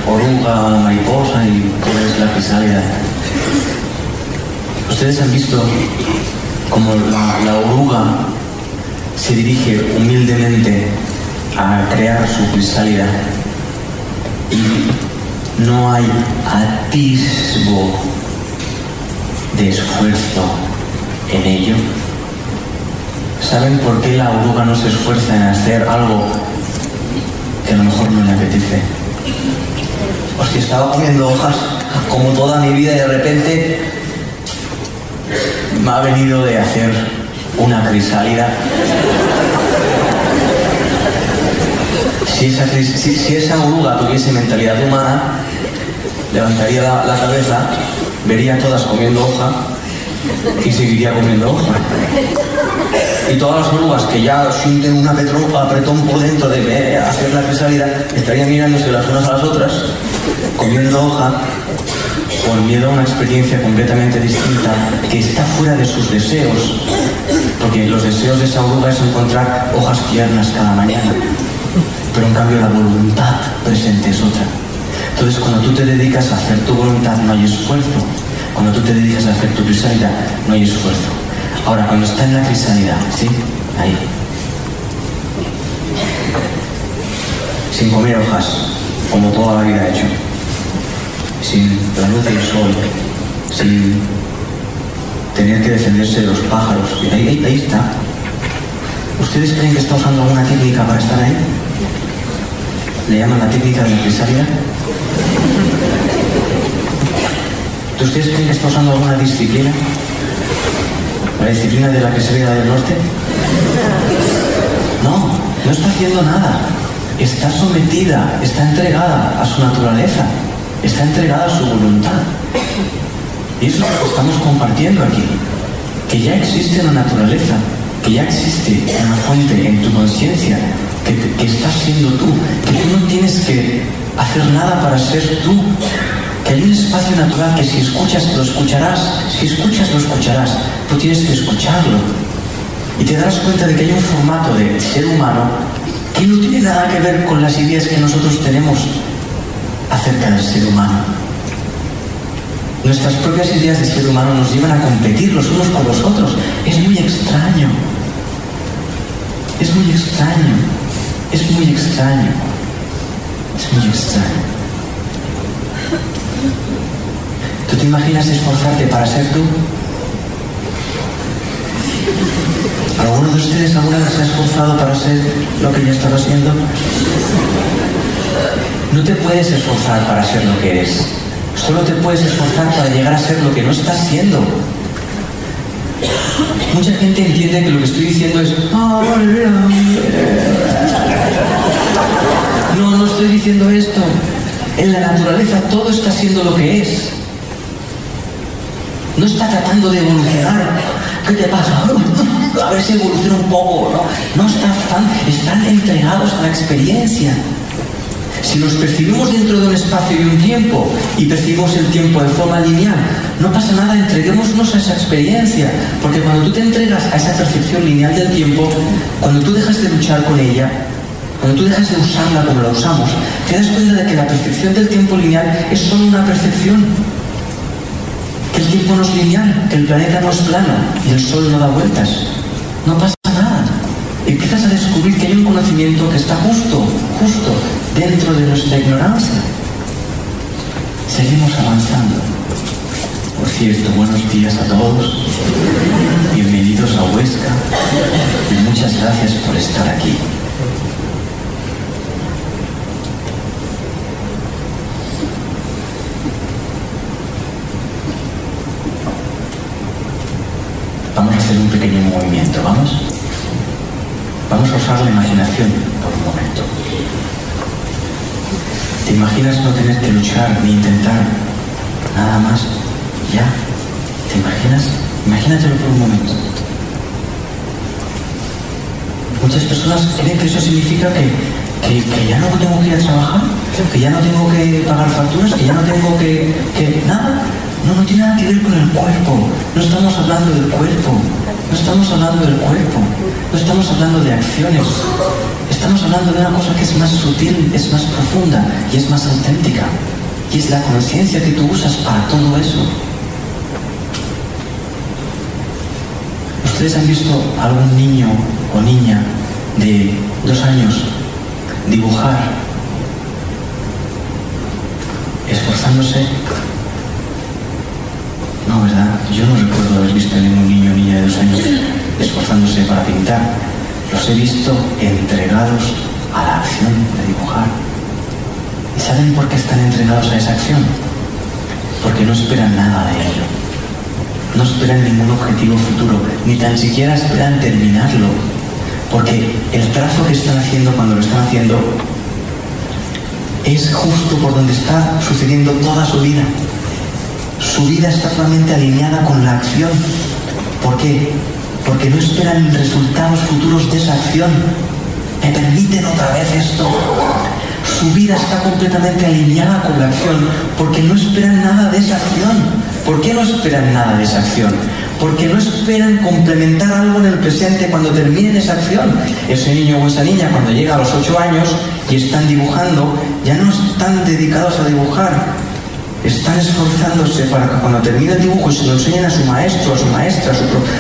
oruga, mariposa y cuál es la crisálida? ¿Ustedes han visto como la, oruga se dirige humildemente a crear su crisálida y no hay atisbo de esfuerzo en ello. ¿Saben por qué la oruga no se esfuerza en hacer algo que a lo mejor no le apetece? O si estaba comiendo hojas como toda mi vida y de repente me ha venido de hacer una crisálida. Si esa, si, esa, oruga tuviese mentalidad humana, levantaría la, cabeza, vería a todas comiendo hoja y seguiría comiendo hoja. Y todas las orugas que ya sienten un apretón por dentro de hacer la crisálida, estarían mirándose las unas a las otras, comiendo hoja por miedo a una experiencia completamente distinta que está fuera de sus deseos, porque los deseos de esa oruga es encontrar hojas tiernas cada mañana, pero en cambio la voluntad presente es otra. Entonces cuando tú te dedicas a hacer tu voluntad no hay esfuerzo, cuando tú te dedicas a hacer tu crisálida no hay esfuerzo. Ahora cuando está en la crisálida, ¿sí? Ahí. Sin comer hojas, como toda la vida he hecho sin la luz del sol, sin tener que defenderse de los pájaros. Ahí, ahí, está. ¿Ustedes creen que está usando alguna técnica para estar ahí? ¿Le llaman la técnica de empresaria? ¿Ustedes creen que está usando alguna disciplina? ¿La disciplina de la empresaria del norte? No, no está haciendo nada. Está sometida, está entregada a su naturaleza está entregada a su voluntad. Y eso es lo que estamos compartiendo aquí. Que ya existe una naturaleza, que ya existe una fuente en tu conciencia, que, que, estás siendo tú, que tú no tienes que hacer nada para ser tú, que hay un espacio natural que si escuchas lo escucharás, si escuchas lo escucharás, tú tienes que escucharlo. Y te darás cuenta de que hay un formato de ser humano que no tiene nada que ver con las ideas que nosotros tenemos acerca del ser humano. Nuestras propias ideas de ser humano nos llevan a competir los unos con los otros. Es muy extraño. Es muy extraño. Es muy extraño. Es muy extraño. ¿Tú te imaginas esforzarte para ser tú? ¿Alguno de ustedes alguna vez se ha esforzado para ser lo que ya estaba siendo? No te puedes esforzar para ser lo que eres. Solo te puedes esforzar para llegar a ser lo que no estás siendo. Mucha gente entiende que lo que estoy diciendo es... No, no estoy diciendo esto. En la naturaleza todo está siendo lo que es. No está tratando de evolucionar. ¿Qué te pasa? [laughs] A ver si evoluciona un poco, ¿no? No están, están entregados a la experiencia. Si nos percibimos dentro de un espacio y un tiempo y percibimos el tiempo de forma lineal, no pasa nada, entreguémonos a esa experiencia. Porque cuando tú te entregas a esa percepción lineal del tiempo, cuando tú dejas de luchar con ella, cuando tú dejas de usarla como la usamos, te das cuenta de que la percepción del tiempo lineal es solo una percepción. Que el tiempo no es lineal, que el planeta no es plano y el sol no da vueltas. No pasa. Empiezas a descubrir que hay un conocimiento que está justo, justo dentro de nuestra ignorancia. Seguimos avanzando. Por cierto, buenos días a todos. Bienvenidos a Huesca y muchas gracias por estar aquí. Vamos a hacer un pequeño movimiento, ¿vamos? Vamos a usar la imaginación por un momento. ¿Te imaginas no tener que luchar ni intentar nada más? ¿Ya? ¿Te imaginas? Imagínatelo por un momento. Muchas personas creen que eso significa que, que, ya no tengo que ir a trabajar, que ya no tengo que pagar facturas, que ya no tengo que, que nada. No, no tiene nada que ver con el cuerpo. No estamos hablando del cuerpo. No estamos hablando del cuerpo. No estamos hablando de acciones. Estamos hablando de una cosa que es más sutil, es más profunda y es más auténtica. Y es la conciencia que tú usas para todo eso. ¿Ustedes han visto a algún niño o niña de dos años dibujar esforzándose no, ¿verdad? Yo no recuerdo haber visto a ningún niño o niña de dos años esforzándose para pintar. Los he visto entregados a la acción de dibujar. ¿Y saben por qué están entregados a esa acción? Porque no esperan nada de ello. No esperan ningún objetivo futuro, ni tan siquiera esperan terminarlo. Porque el trazo que están haciendo cuando lo están haciendo es justo por donde está sucediendo toda su vida. Su vida está totalmente alineada con la acción. ¿Por qué? Porque no esperan resultados futuros de esa acción. ¿Me permiten otra vez esto? Su vida está completamente alineada con la acción porque no esperan nada de esa acción. ¿Por qué no esperan nada de esa acción? Porque no esperan complementar algo en el presente cuando terminen esa acción. Ese niño o esa niña cuando llega a los 8 años y están dibujando, ya no están dedicados a dibujar, están esforzándose para que cuando termine el dibujo y se lo enseñen a su maestro, a su maestra,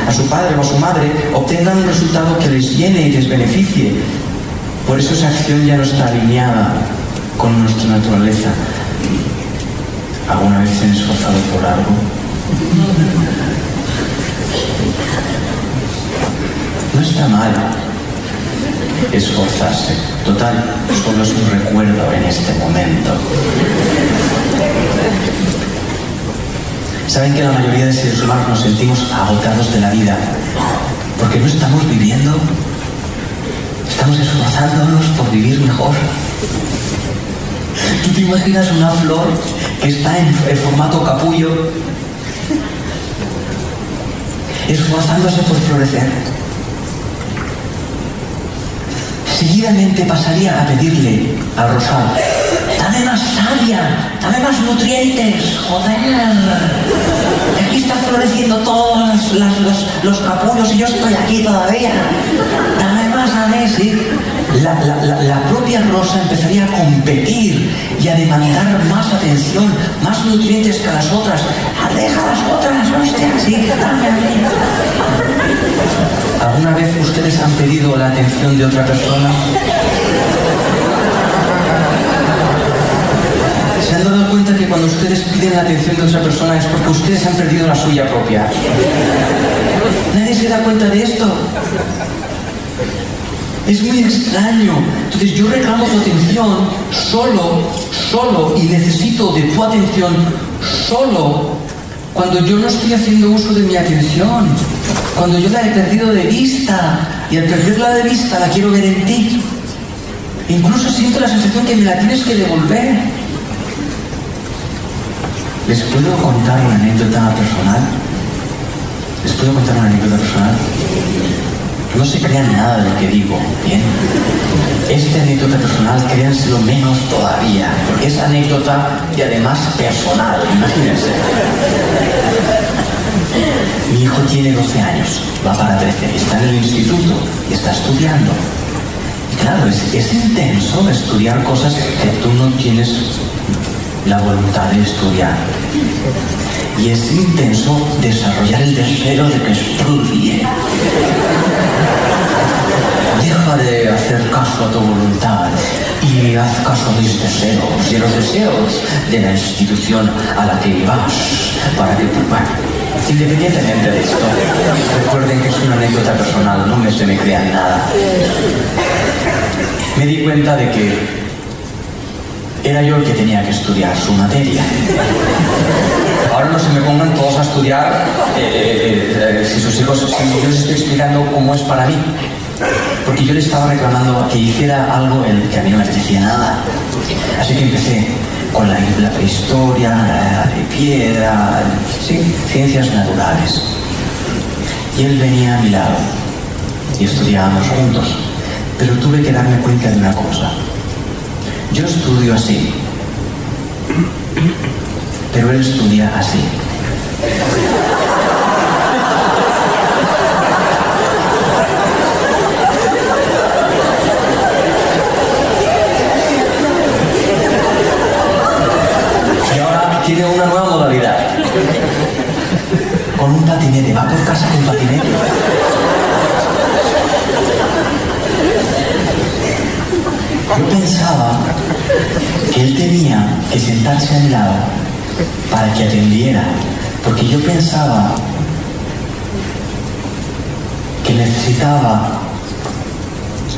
a su, padre o a su madre, obtengan un resultado que les llene y les beneficie. Por eso esa acción ya no está alineada con nuestra naturaleza. ¿Alguna vez se han esforzado por algo? No está mal esforzarse. Total, solo es un recuerdo en este momento. Saben que la mayoría de seres humanos nos sentimos agotados de la vida porque no estamos viviendo, estamos esforzándonos por vivir mejor. ¿Tú te imaginas una flor que está en, formato capullo esforzándose por florecer? Seguidamente pasaría a pedirle al rosal, dame más savia, dame más nutrientes, joder. Aquí está floreciendo todos los, capullos y yo estoy aquí todavía. Dame más a sí. La, la, propia rosa empezaría a competir y a demandar más atención, más nutrientes que las otras. Deja las otras, hostia, sí, dame a mí. ¿Alguna vez ustedes han pedido la atención de otra persona? Cuando ustedes piden la atención de otra persona es porque ustedes han perdido la suya propia? Nadie se da cuenta de esto. Es muy extraño. Entonces yo reclamo tu atención solo, solo, y necesito de tu atención solo cuando yo no estoy haciendo uso de mi atención, cuando yo la he perdido de vista y al perderla de vista la quiero ver en ti. Incluso siento la sensación que me la tienes que devolver. ¿Les puedo contar una anécdota personal? ¿Les puedo contar una anécdota personal? No se crean nada de lo que digo, ¿bien? Esta anécdota personal, créanselo menos todavía, porque es anécdota y además personal, imagínense. Mi hijo tiene 12 años, va para 13, está en el instituto y está estudiando. Y claro, es, es intenso estudiar cosas que tú no tienes la voluntad de estudiar. Y es intenso desarrollar el deseo de que estudie. Deja de hacer caso a tu voluntad y haz caso a mis deseos y a los deseos de la institución a la que vas para que, bueno, independientemente de esto, recuerden que es una anécdota personal, no me se me crean nada. Me di cuenta de que era yo el que tenía que estudiar su materia. Ahora no se me pongan todos a estudiar eh, eh, si sus hijos, si yo les estoy explicando cómo es para mí. Porque yo le estaba reclamando que hiciera algo en que a mí no me apetecía nada. Así que empecé con la, la prehistoria, la de piedra, ciencias naturales. Y él venía a mi lado y estudiábamos juntos. Pero tuve que darme cuenta de una cosa yo estudio así, pero él estudia así. Y ahora tiene una nueva modalidad. Con un patinete, va por casa con patinete. Yo pensaba que él tenía que sentarse al lado para que atendiera, porque yo pensaba que necesitaba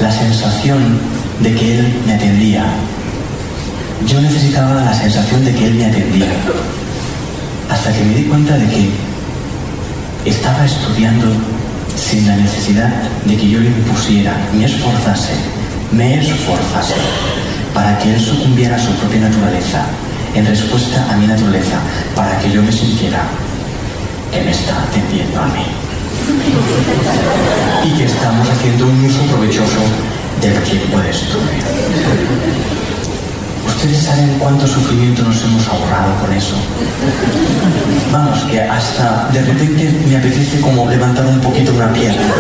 la sensación de que él me atendía. Yo necesitaba la sensación de que él me atendía. Hasta que me di cuenta de que estaba estudiando sin la necesidad de que yo le impusiera, me esforzase me esforzase para que él sucumbiera a su propia naturaleza, en respuesta a mi naturaleza, para que yo me sintiera que me está atendiendo a mí. Y que estamos haciendo un uso provechoso del tiempo de estudio. ¿Ustedes saben cuánto sufrimiento nos hemos ahorrado con eso? Vamos, que hasta de repente me apetece como levantar un poquito una pierna.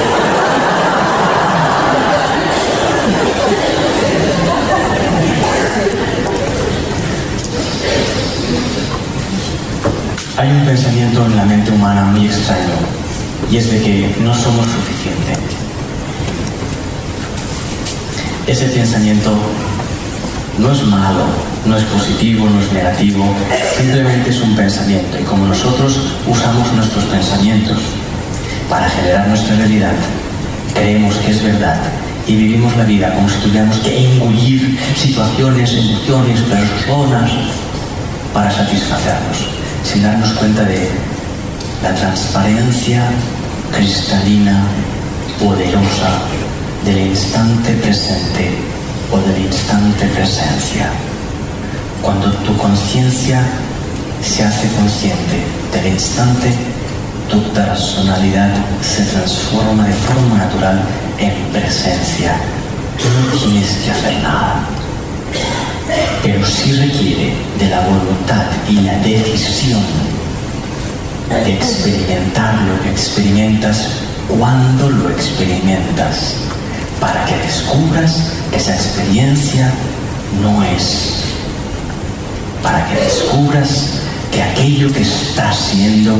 Hay un pensamiento en la mente humana muy extraño y es de que no somos suficiente. Ese pensamiento no es malo, no es positivo, no es negativo, simplemente es un pensamiento y como nosotros usamos nuestros pensamientos para generar nuestra realidad, creemos que es verdad y vivimos la vida como si tuviéramos que engullir situaciones, emociones, personas para satisfacernos sin darnos cuenta de la transparencia cristalina, poderosa del instante presente o del instante presencia. Cuando tu conciencia se hace consciente del instante, tu personalidad se transforma de forma natural en presencia. Tú no tienes que hacer nada. Pero sí requiere de la voluntad y la decisión de experimentar lo que experimentas cuando lo experimentas, para que descubras que esa experiencia no es, para que descubras que aquello que estás siendo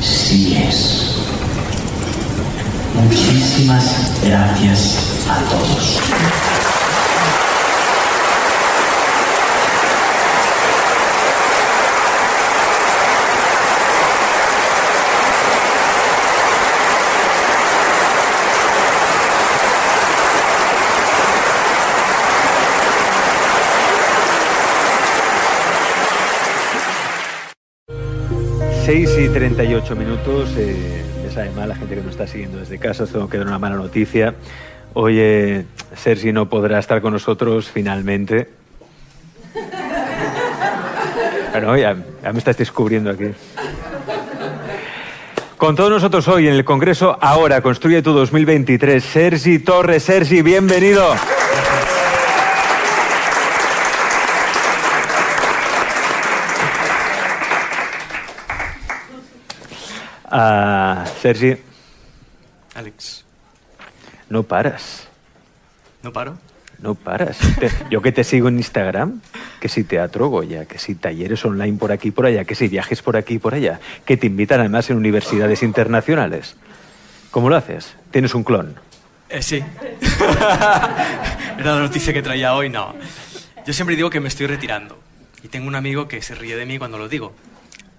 sí es. Muchísimas gracias a todos. 6 y 38 minutos. Eh, me sabe mal la gente que nos está siguiendo desde casa. Os tengo que dar una mala noticia. Oye, Sergi no podrá estar con nosotros finalmente. Bueno, ya, ya me estáis descubriendo aquí. Con todos nosotros hoy en el Congreso Ahora Construye tu 2023, Sergi Torres. Sergi, bienvenido. Ah, Sergi, Alex, no paras. ¿no paro? No paras. Te- yo que te sigo en Instagram, que si teatro Goya, que si talleres online por aquí y por allá, que si viajes por aquí y por allá, que te invitan además en universidades internacionales. ¿Cómo lo haces? ¿Tienes un clon? Eh, sí. [laughs] Era la noticia que traía hoy, no. Yo siempre digo que me estoy retirando. Y tengo un amigo que se ríe de mí cuando lo digo.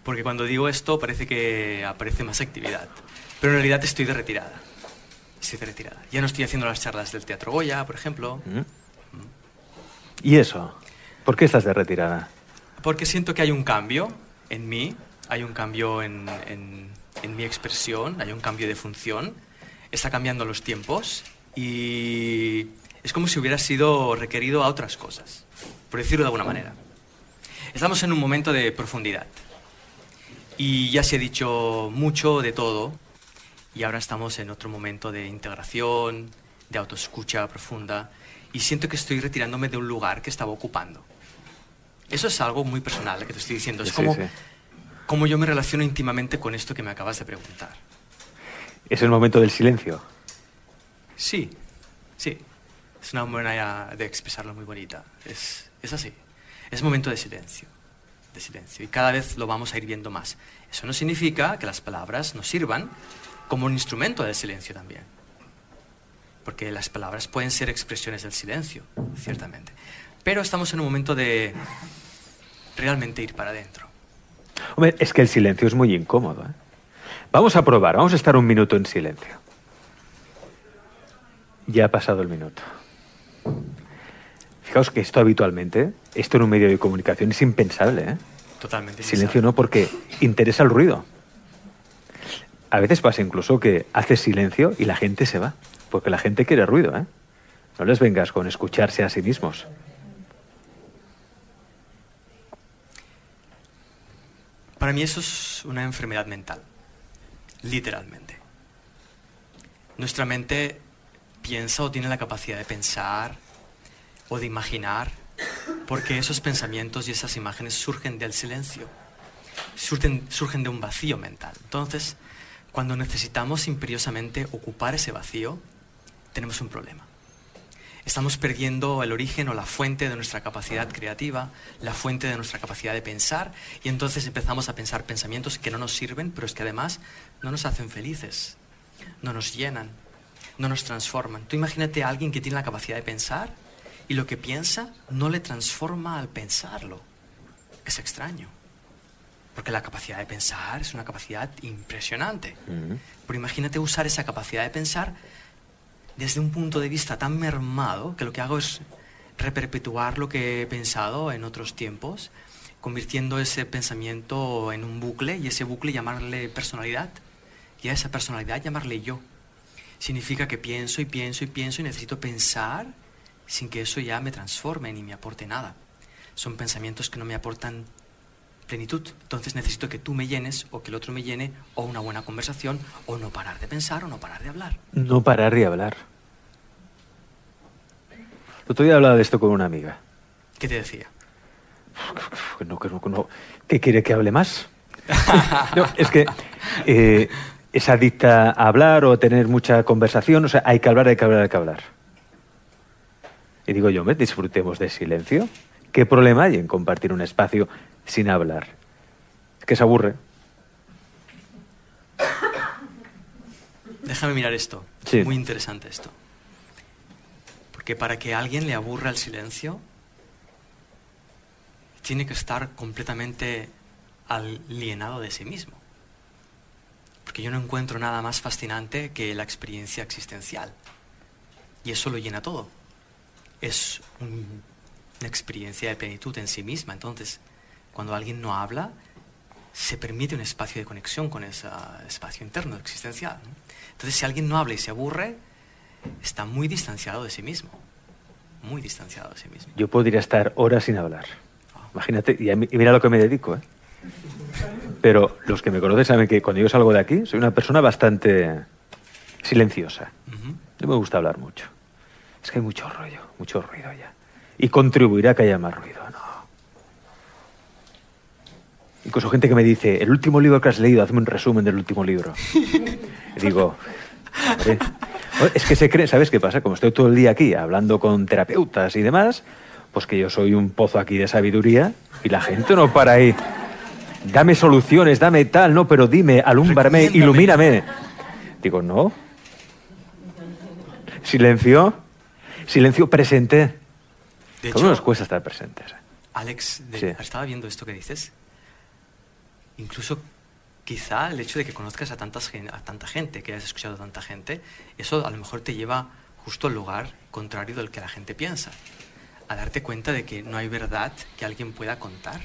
Porque cuando digo esto parece que aparece más actividad. Pero en realidad estoy de retirada. Estoy de retirada. Ya no estoy haciendo las charlas del Teatro Goya, por ejemplo. ¿Mm? ¿Y eso? ¿Por qué estás de retirada? Porque siento que hay un cambio en mí, hay un cambio en, en- en mi expresión, hay un cambio de función. Está cambiando los tiempos y es como si hubiera sido requerido a otras cosas, por decirlo de alguna manera. Estamos en un momento de profundidad y ya se ha dicho mucho de todo y ahora estamos en otro momento de integración, de autoescucha profunda y siento que estoy retirándome de un lugar que estaba ocupando. Eso es algo muy personal que te estoy diciendo. Es Sí, como, sí. como yo me relaciono íntimamente con esto que me acabas de preguntar. Es el momento del silencio. Sí, sí. Es una manera de expresarlo muy bonita. Es, es así. Es momento de silencio. Silencio. Y cada vez lo vamos a ir viendo más. Eso no significa que las palabras nos sirvan como un instrumento del silencio también. Porque las palabras pueden ser expresiones del silencio, ciertamente. Pero estamos en un momento de realmente ir para adentro. Hombre, es que el silencio es muy incómodo. ¿eh? Vamos a probar, vamos a estar un minuto en silencio. Ya ha pasado el minuto. Fijaos que esto habitualmente, esto en un medio de comunicación es impensable. ¿eh? Totalmente. Silencio no, porque interesa el ruido. A veces pasa incluso que haces silencio y la gente se va, porque la gente quiere ruido. ¿eh? No les vengas con escucharse a sí mismos. Para mí eso es una enfermedad mental, literalmente. Nuestra mente piensa o tiene la capacidad de pensar o de imaginar, porque esos pensamientos y esas imágenes surgen del silencio, surgen, surgen de un vacío mental. Entonces, cuando necesitamos imperiosamente ocupar ese vacío, tenemos un problema. Estamos perdiendo el origen o la fuente de nuestra capacidad creativa, la fuente de nuestra capacidad de pensar, y entonces empezamos a pensar pensamientos que no nos sirven, pero es que además no nos hacen felices, no nos llenan, no nos transforman. Tú imagínate a alguien que tiene la capacidad de pensar y lo que piensa no le transforma al pensarlo. Es extraño. Porque la capacidad de pensar es una capacidad impresionante. Pero imagínate usar esa capacidad de pensar desde un punto de vista tan mermado que lo que hago es reperpetuar lo que he pensado en otros tiempos, convirtiendo ese pensamiento en un bucle y ese bucle llamarle personalidad y a esa personalidad llamarle yo. Significa que pienso y pienso y pienso y necesito pensar sin que eso ya me transforme ni me aporte nada. Son pensamientos que no me aportan plenitud. Entonces necesito que tú me llenes o que el otro me llene o una buena conversación o no parar de pensar o no parar de hablar. No parar de hablar. El otro día hablaba de esto con una amiga. ¿Qué te decía? No, que no, que no. ¿Qué quiere que hable más? [laughs] No, es que eh, es adicta a hablar o a tener mucha conversación. O sea, hay que hablar, hay que hablar, hay que hablar. Y digo yo, ¿me disfrutemos de silencio? ¿Qué problema hay en compartir un espacio sin hablar? Es que se aburre. Déjame mirar esto. Sí. Muy interesante esto. Porque para que a alguien le aburra el silencio, tiene que estar completamente alienado de sí mismo. Porque yo no encuentro nada más fascinante que la experiencia existencial. Y eso lo llena todo. Es un- una experiencia de plenitud en sí misma. Entonces, cuando alguien no habla, se permite un espacio de conexión con ese espacio interno existencial. ¿no? Entonces, si alguien no habla y se aburre, está muy distanciado de sí mismo. Muy distanciado de sí mismo. Yo podría estar horas sin hablar. Imagínate, y, mí- y mira a lo que me dedico, ¿eh? Pero los que me conocen saben que cuando yo salgo de aquí soy una persona bastante silenciosa. No me gusta hablar mucho. Es que hay mucho rollo, mucho ruido ya. Y contribuirá a que haya más ruido, no. Incluso gente que me dice, el último libro que has leído, hazme un resumen del último libro. [laughs] Y digo, "Hombre, es que se cree, ¿sabes qué pasa? Como estoy todo el día aquí hablando con terapeutas y demás, pues que yo soy un pozo aquí de sabiduría y la gente no para ahí. Dame soluciones, dame tal, no, pero dime, alúmbrame, ilumíname. Digo, no. Silencio. Silencio presente. De ¿Cómo nos hecho, cuesta estar presentes? Alex, de- Sí. estaba viendo esto que dices. Incluso quizá el hecho de que conozcas a, tantas, a tanta gente, que hayas escuchado a tanta gente, eso a lo mejor te lleva justo al lugar contrario del que la gente piensa. A darte cuenta de que no hay verdad que alguien pueda contar.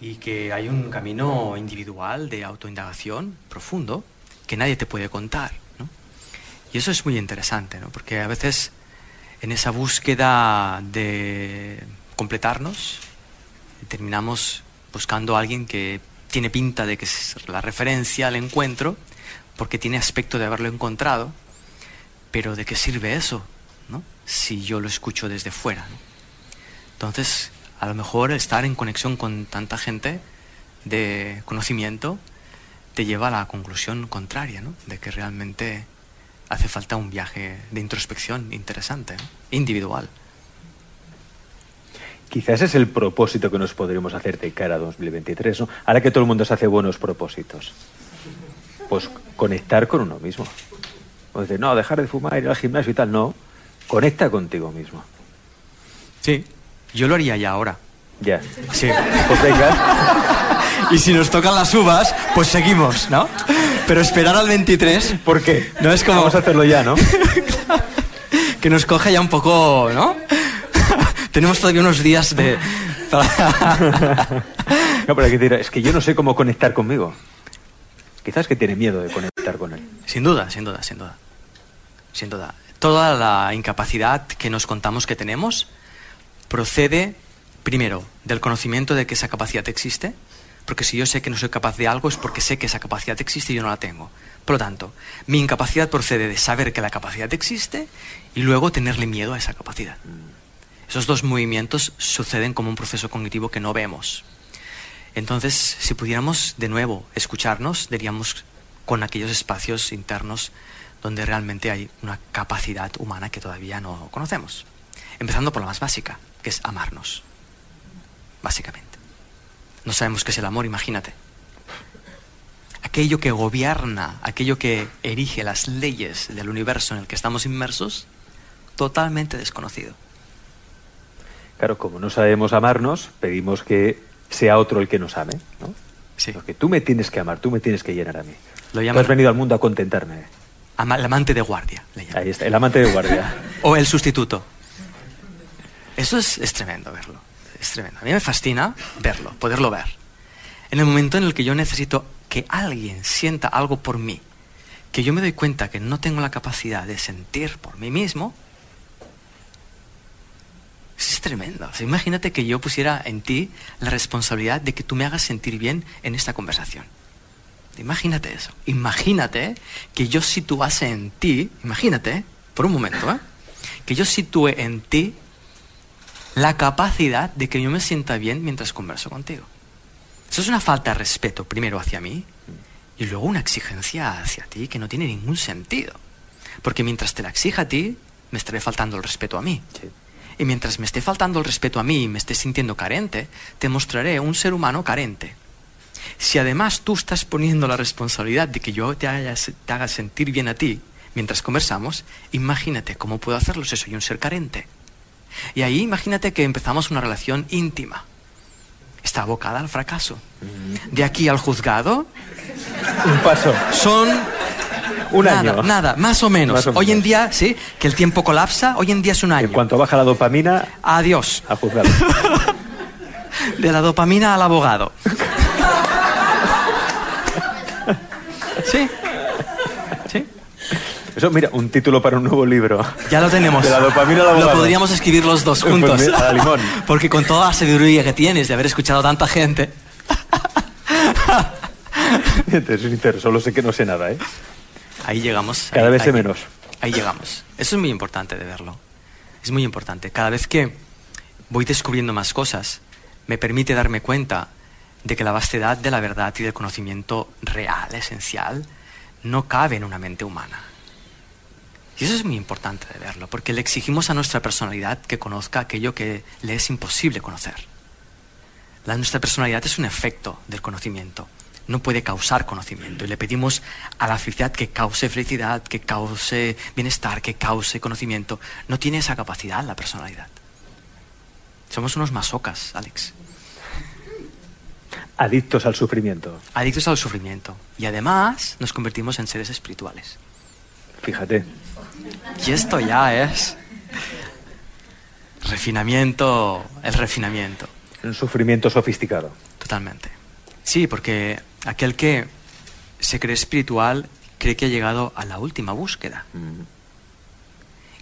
Y que hay un camino individual de autoindagación profundo que nadie te puede contar. ¿no? Y eso es muy interesante, ¿no? porque a veces en esa búsqueda de completarnos, terminamos buscando a alguien que tiene pinta de que es la referencia al encuentro, porque tiene aspecto de haberlo encontrado, pero ¿de qué sirve eso? ¿no? Si yo lo escucho desde fuera. Entonces, a lo mejor estar en conexión con tanta gente de conocimiento te lleva a la conclusión contraria, de que realmente hace falta un viaje de introspección interesante, individual. Quizás ese es el propósito que nos podríamos hacer de cara a 2023, ¿no? Ahora que todo el mundo se hace buenos propósitos. Pues conectar con uno mismo. O decir, no, dejar de fumar, ir al gimnasio y tal. No, conecta contigo mismo. Sí, yo lo haría ya ahora. Ya. Sí. Pues venga. [laughs] Y si nos tocan las uvas, pues seguimos, ¿no? Pero esperar al 23, ¿Por qué? No es como- Vamos a hacerlo ya, ¿no? [laughs] que nos coge ya un poco, ¿no? [laughs] Tenemos todavía unos días de... [laughs] No, pero hay que decir, es que yo no sé cómo conectar conmigo. Quizás que tiene miedo de conectar con él. Sin duda, sin duda, sin duda. Sin duda. Toda la incapacidad que nos contamos que tenemos procede, primero, del conocimiento de que esa capacidad existe, porque si yo sé que no soy capaz de algo es porque sé que esa capacidad existe y yo no la tengo. Por lo tanto, mi incapacidad procede de saber que la capacidad existe y luego tenerle miedo a esa capacidad. Esos dos movimientos suceden como un proceso cognitivo que no vemos. Entonces, si pudiéramos de nuevo escucharnos, diríamos con aquellos espacios internos donde realmente hay una capacidad humana que todavía no conocemos. Empezando por la más básica, que es amarnos. Básicamente. No sabemos qué es el amor, imagínate. Aquello que gobierna, aquello que erige las leyes del universo en el que estamos inmersos, totalmente desconocido. Claro, como no sabemos amarnos, pedimos que sea otro el que nos ame, ¿no? Sí. Porque tú me tienes que amar, tú me tienes que llenar a mí. Lo Tú llaman has venido al mundo a contentarme. ama- el amante de guardia, le. Ahí está, el amante de guardia. [laughs] O el sustituto. Eso es, es tremendo verlo. Es tremendo. A mí me fascina verlo, poderlo ver. En el momento en el que yo necesito que alguien sienta algo por mí, que yo me doy cuenta que no tengo la capacidad de sentir por mí mismo, es tremendo. Imagínate que yo pusiera en ti la responsabilidad de que tú me hagas sentir bien en esta conversación. Imagínate eso. Imagínate que yo situase en ti, imagínate, por un momento, ¿eh? que yo sitúe en ti la capacidad de que yo me sienta bien mientras converso contigo. Eso es una falta de respeto, primero hacia mí, y luego una exigencia hacia ti que no tiene ningún sentido. Porque mientras te la exija a ti, me estaré faltando el respeto a mí. Y mientras me esté faltando el respeto a mí y me esté sintiendo carente, te mostraré un ser humano carente. Si además tú estás poniendo la responsabilidad de que yo te, te haga sentir bien a ti mientras conversamos, imagínate cómo puedo hacerlo si soy un ser carente. Y ahí imagínate que empezamos una relación íntima. Está abocada al fracaso. De aquí al juzgado. Un paso. Son un nada, año. Nada, más o, menos. Hoy en día, sí, que el tiempo colapsa, hoy en día es un año. En cuanto baja la dopamina, Adiós. a juzgar. [laughs] De la dopamina al abogado. [laughs] Sí. Eso, mira, un título para un nuevo libro. Ya lo tenemos. De la dopamina al Lo abogado. podríamos escribir los dos Pues juntos. mira, a la limón. [laughs] Porque con toda la sabiduría que tienes de haber escuchado a tanta gente. Te sincero, solo sé que no sé nada, ¿eh? Ahí llegamos. Cada ahí- vez sé ahí- menos. Ahí llegamos. Eso es muy importante de verlo. Es muy importante. Cada vez que voy descubriendo más cosas, me permite darme cuenta de que la vastedad de la verdad y del conocimiento real, esencial, no cabe en una mente humana. Y eso es muy importante de verlo, porque le exigimos a nuestra personalidad que conozca aquello que le es imposible conocer. La, nuestra personalidad es un efecto del conocimiento, no puede causar conocimiento. Y le pedimos a la felicidad que cause felicidad, que cause bienestar, que cause conocimiento. No tiene esa capacidad la personalidad. Somos unos masocas, Alex, Adictos al sufrimiento. adictos al sufrimiento. Y además nos convertimos en seres espirituales. Fíjate. Y esto ya es refinamiento, el refinamiento. Un sufrimiento sofisticado. Totalmente. Sí, porque aquel que se cree espiritual cree que ha llegado a la última búsqueda.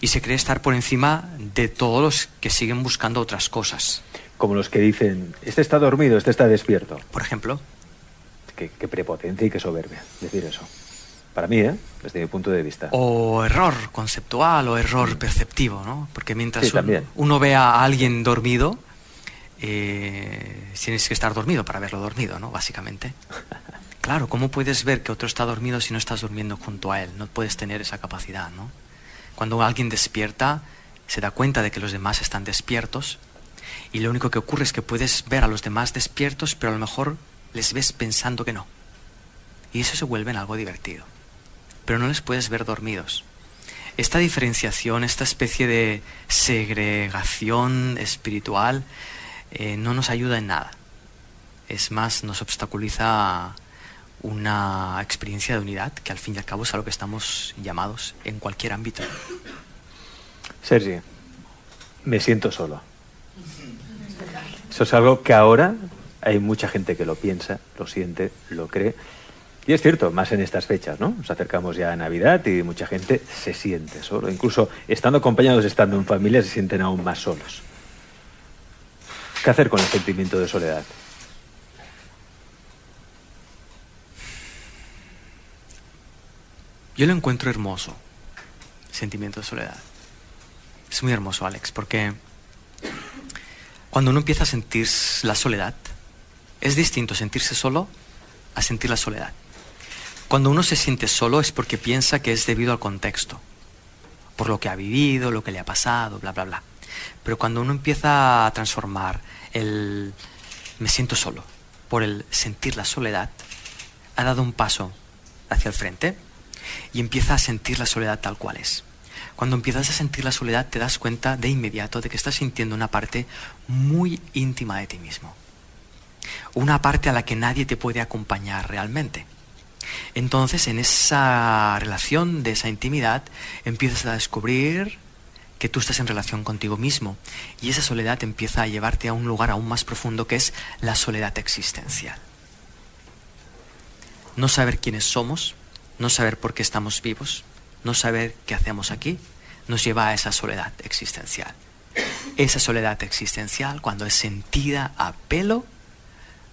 Y se cree estar por encima de todos los que siguen buscando otras cosas. Como los que dicen, este está dormido, este está despierto. Por ejemplo, Qué, qué prepotencia y qué soberbia decir eso. Para mí, ¿eh? Desde mi punto de vista. o error conceptual o error perceptivo, ¿no? Porque mientras Sí, un- uno vea a alguien dormido, eh, tienes que estar dormido para verlo dormido, ¿no? Básicamente. [laughs] Claro, ¿cómo puedes ver que otro está dormido si no estás durmiendo junto a él? No puedes tener esa capacidad, ¿no? Cuando alguien despierta, se da cuenta de que los demás están despiertos y lo único que ocurre es que puedes ver a los demás despiertos, pero a lo mejor les ves pensando que no. Y eso se vuelve en algo divertido. Pero no les puedes ver dormidos. Esta diferenciación, esta especie de segregación espiritual, eh, no nos ayuda en nada. Es más, nos obstaculiza una experiencia de unidad, que al fin y al cabo es a lo que estamos llamados en cualquier ámbito. Sergi, me siento solo. Eso es algo que ahora hay mucha gente que lo piensa, lo siente, lo cree. Y es cierto, más en estas fechas, ¿no? Nos acercamos ya a Navidad y mucha gente se siente solo. Incluso estando acompañados, estando en familia, se sienten aún más solos. ¿Qué hacer con el sentimiento de soledad? Yo lo encuentro hermoso, sentimiento de soledad. Es muy hermoso, Alex, porque cuando uno empieza a sentir la soledad, es distinto sentirse solo a sentir la soledad. Cuando uno se siente solo es porque piensa que es debido al contexto, por lo que ha vivido, lo que le ha pasado, bla, bla, bla. Pero cuando uno empieza a transformar el me siento solo por el sentir la soledad, ha dado un paso hacia el frente y empieza a sentir la soledad tal cual es. Cuando empiezas a sentir la soledad te das cuenta de inmediato de que estás sintiendo una parte muy íntima de ti mismo. Una parte a la que nadie te puede acompañar realmente. Entonces en esa relación de esa intimidad empiezas a descubrir que tú estás en relación contigo mismo y esa soledad empieza a llevarte a un lugar aún más profundo que es la soledad existencial. No saber quiénes somos, no saber por qué estamos vivos, no saber qué hacemos aquí, nos lleva a esa soledad existencial. Esa soledad existencial, cuando es sentida a pelo,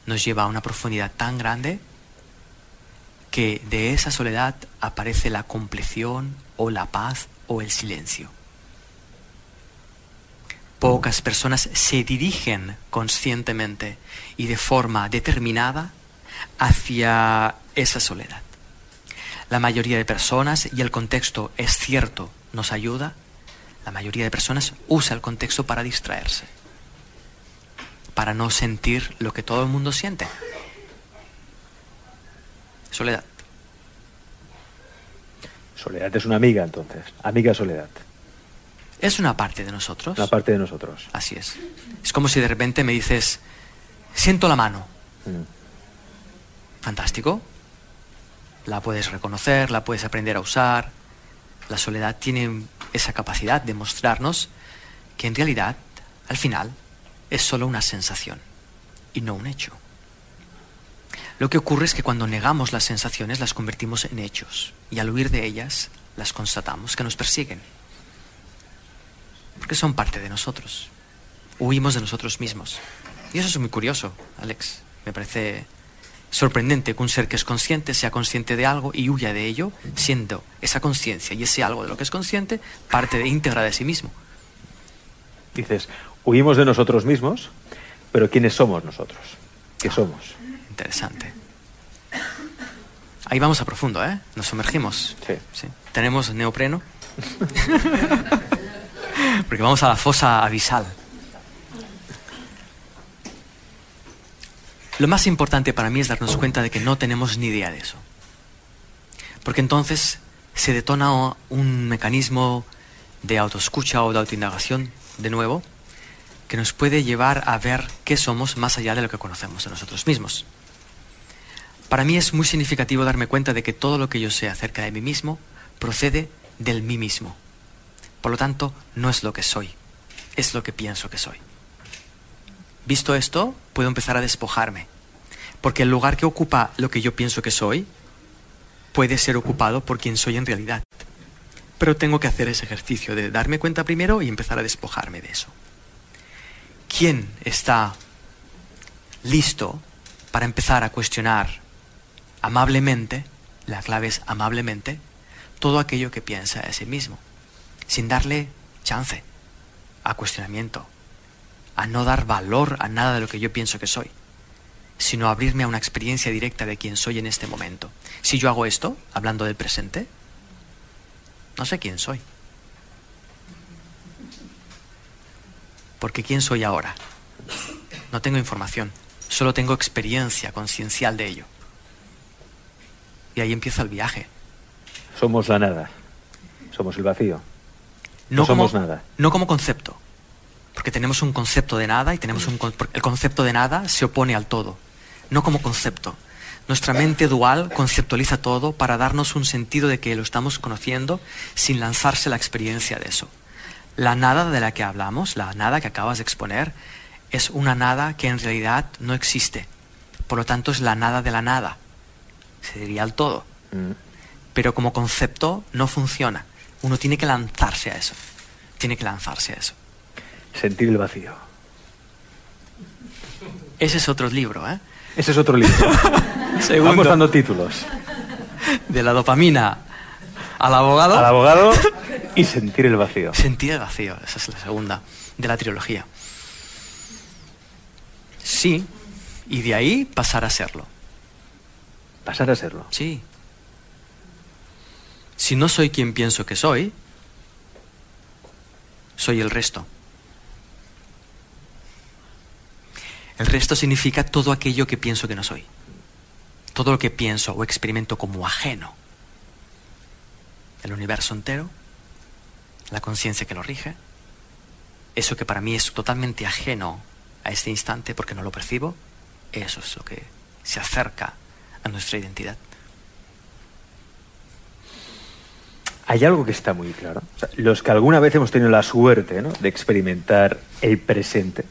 nos lleva a una profundidad tan grande que de esa soledad aparece la compleción o la paz o el silencio. Pocas personas se dirigen conscientemente y de forma determinada hacia esa soledad. La mayoría de personas, y el contexto es cierto, nos ayuda, la mayoría de personas usa el contexto para distraerse, para no sentir lo que todo el mundo siente. Soledad. Soledad es una amiga entonces, amiga Soledad. Es una parte de nosotros. Una parte de nosotros. Así es. Es como si de repente me dices, siento la mano. Mm. Fantástico. La puedes reconocer, la puedes aprender a usar. La soledad tiene esa capacidad de mostrarnos que en realidad, al final, es solo una sensación y no un hecho. Lo que ocurre es que cuando negamos las sensaciones las convertimos en hechos y al huir de ellas las constatamos que nos persiguen. Porque son parte de nosotros. Huimos de nosotros mismos. Y eso es muy curioso, Alex. Me parece sorprendente que un ser que es consciente sea consciente de algo y huya de ello, siendo esa conciencia y ese algo de lo que es consciente parte de íntegra de sí mismo. Dices, huimos de nosotros mismos, pero ¿quiénes somos nosotros? ¿Qué Ah. somos? Interesante. Ahí vamos a profundo, ¿eh? Nos sumergimos. Sí. Tenemos neopreno. [laughs] Porque vamos a la fosa abisal. Lo más importante para mí es darnos cuenta de que no tenemos ni idea de eso. Porque entonces se detona un mecanismo de autoescucha o de autoindagación, de nuevo, que nos puede llevar a ver qué somos más allá de lo que conocemos de nosotros mismos. Para mí es muy significativo darme cuenta de que todo lo que yo sé acerca de mí mismo procede del mí mismo. Por lo tanto, no es lo que soy, es lo que pienso que soy. Visto esto, puedo empezar a despojarme, porque el lugar que ocupa lo que yo pienso que soy puede ser ocupado por quien soy en realidad. Pero tengo que hacer ese ejercicio de darme cuenta primero y empezar a despojarme de eso. ¿Quién está listo para empezar a cuestionar amablemente, la clave es amablemente, todo aquello que piensa de sí mismo, sin darle chance a cuestionamiento, a no dar valor a nada de lo que yo pienso que soy, sino abrirme a una experiencia directa de quién soy en este momento. Si yo hago esto, hablando del presente, no sé quién soy. Porque ¿quién soy ahora? No tengo información, solo tengo experiencia conciencial de ello. Y ahí empieza el viaje. Somos la nada. Somos el vacío. No, No somos como, nada. No como concepto. Porque tenemos un concepto de nada y tenemos un el concepto de nada se opone al todo. No como concepto. Nuestra mente dual conceptualiza todo para darnos un sentido de que lo estamos conociendo sin lanzarse la experiencia de eso. La nada de la que hablamos, la nada que acabas de exponer, es una nada que en realidad no existe. Por lo tanto, es la nada de la nada. Se diría el todo Mm. pero como concepto no funciona. Uno tiene que lanzarse a eso. Tiene que lanzarse a eso. Sentir el vacío. Ese es otro libro, ¿eh? Ese es otro libro. [laughs] Segundo. Vamos dando títulos. De la dopamina al abogado. Al abogado y sentir el vacío. Sentir el vacío. Esa es la segunda de la trilogía. Sí, y de ahí pasar a serlo. Pasar a serlo. Sí. Si no soy quien pienso que soy, soy el resto. El resto significa todo aquello que pienso que no soy. Todo lo que pienso o experimento como ajeno. El universo entero, la conciencia que lo rige, eso que para mí es totalmente ajeno a este instante porque no lo percibo, eso es lo que se acerca a nuestra identidad. Hay algo que está muy claro. O sea, los que alguna vez hemos tenido la suerte ¿no? de experimentar el presente,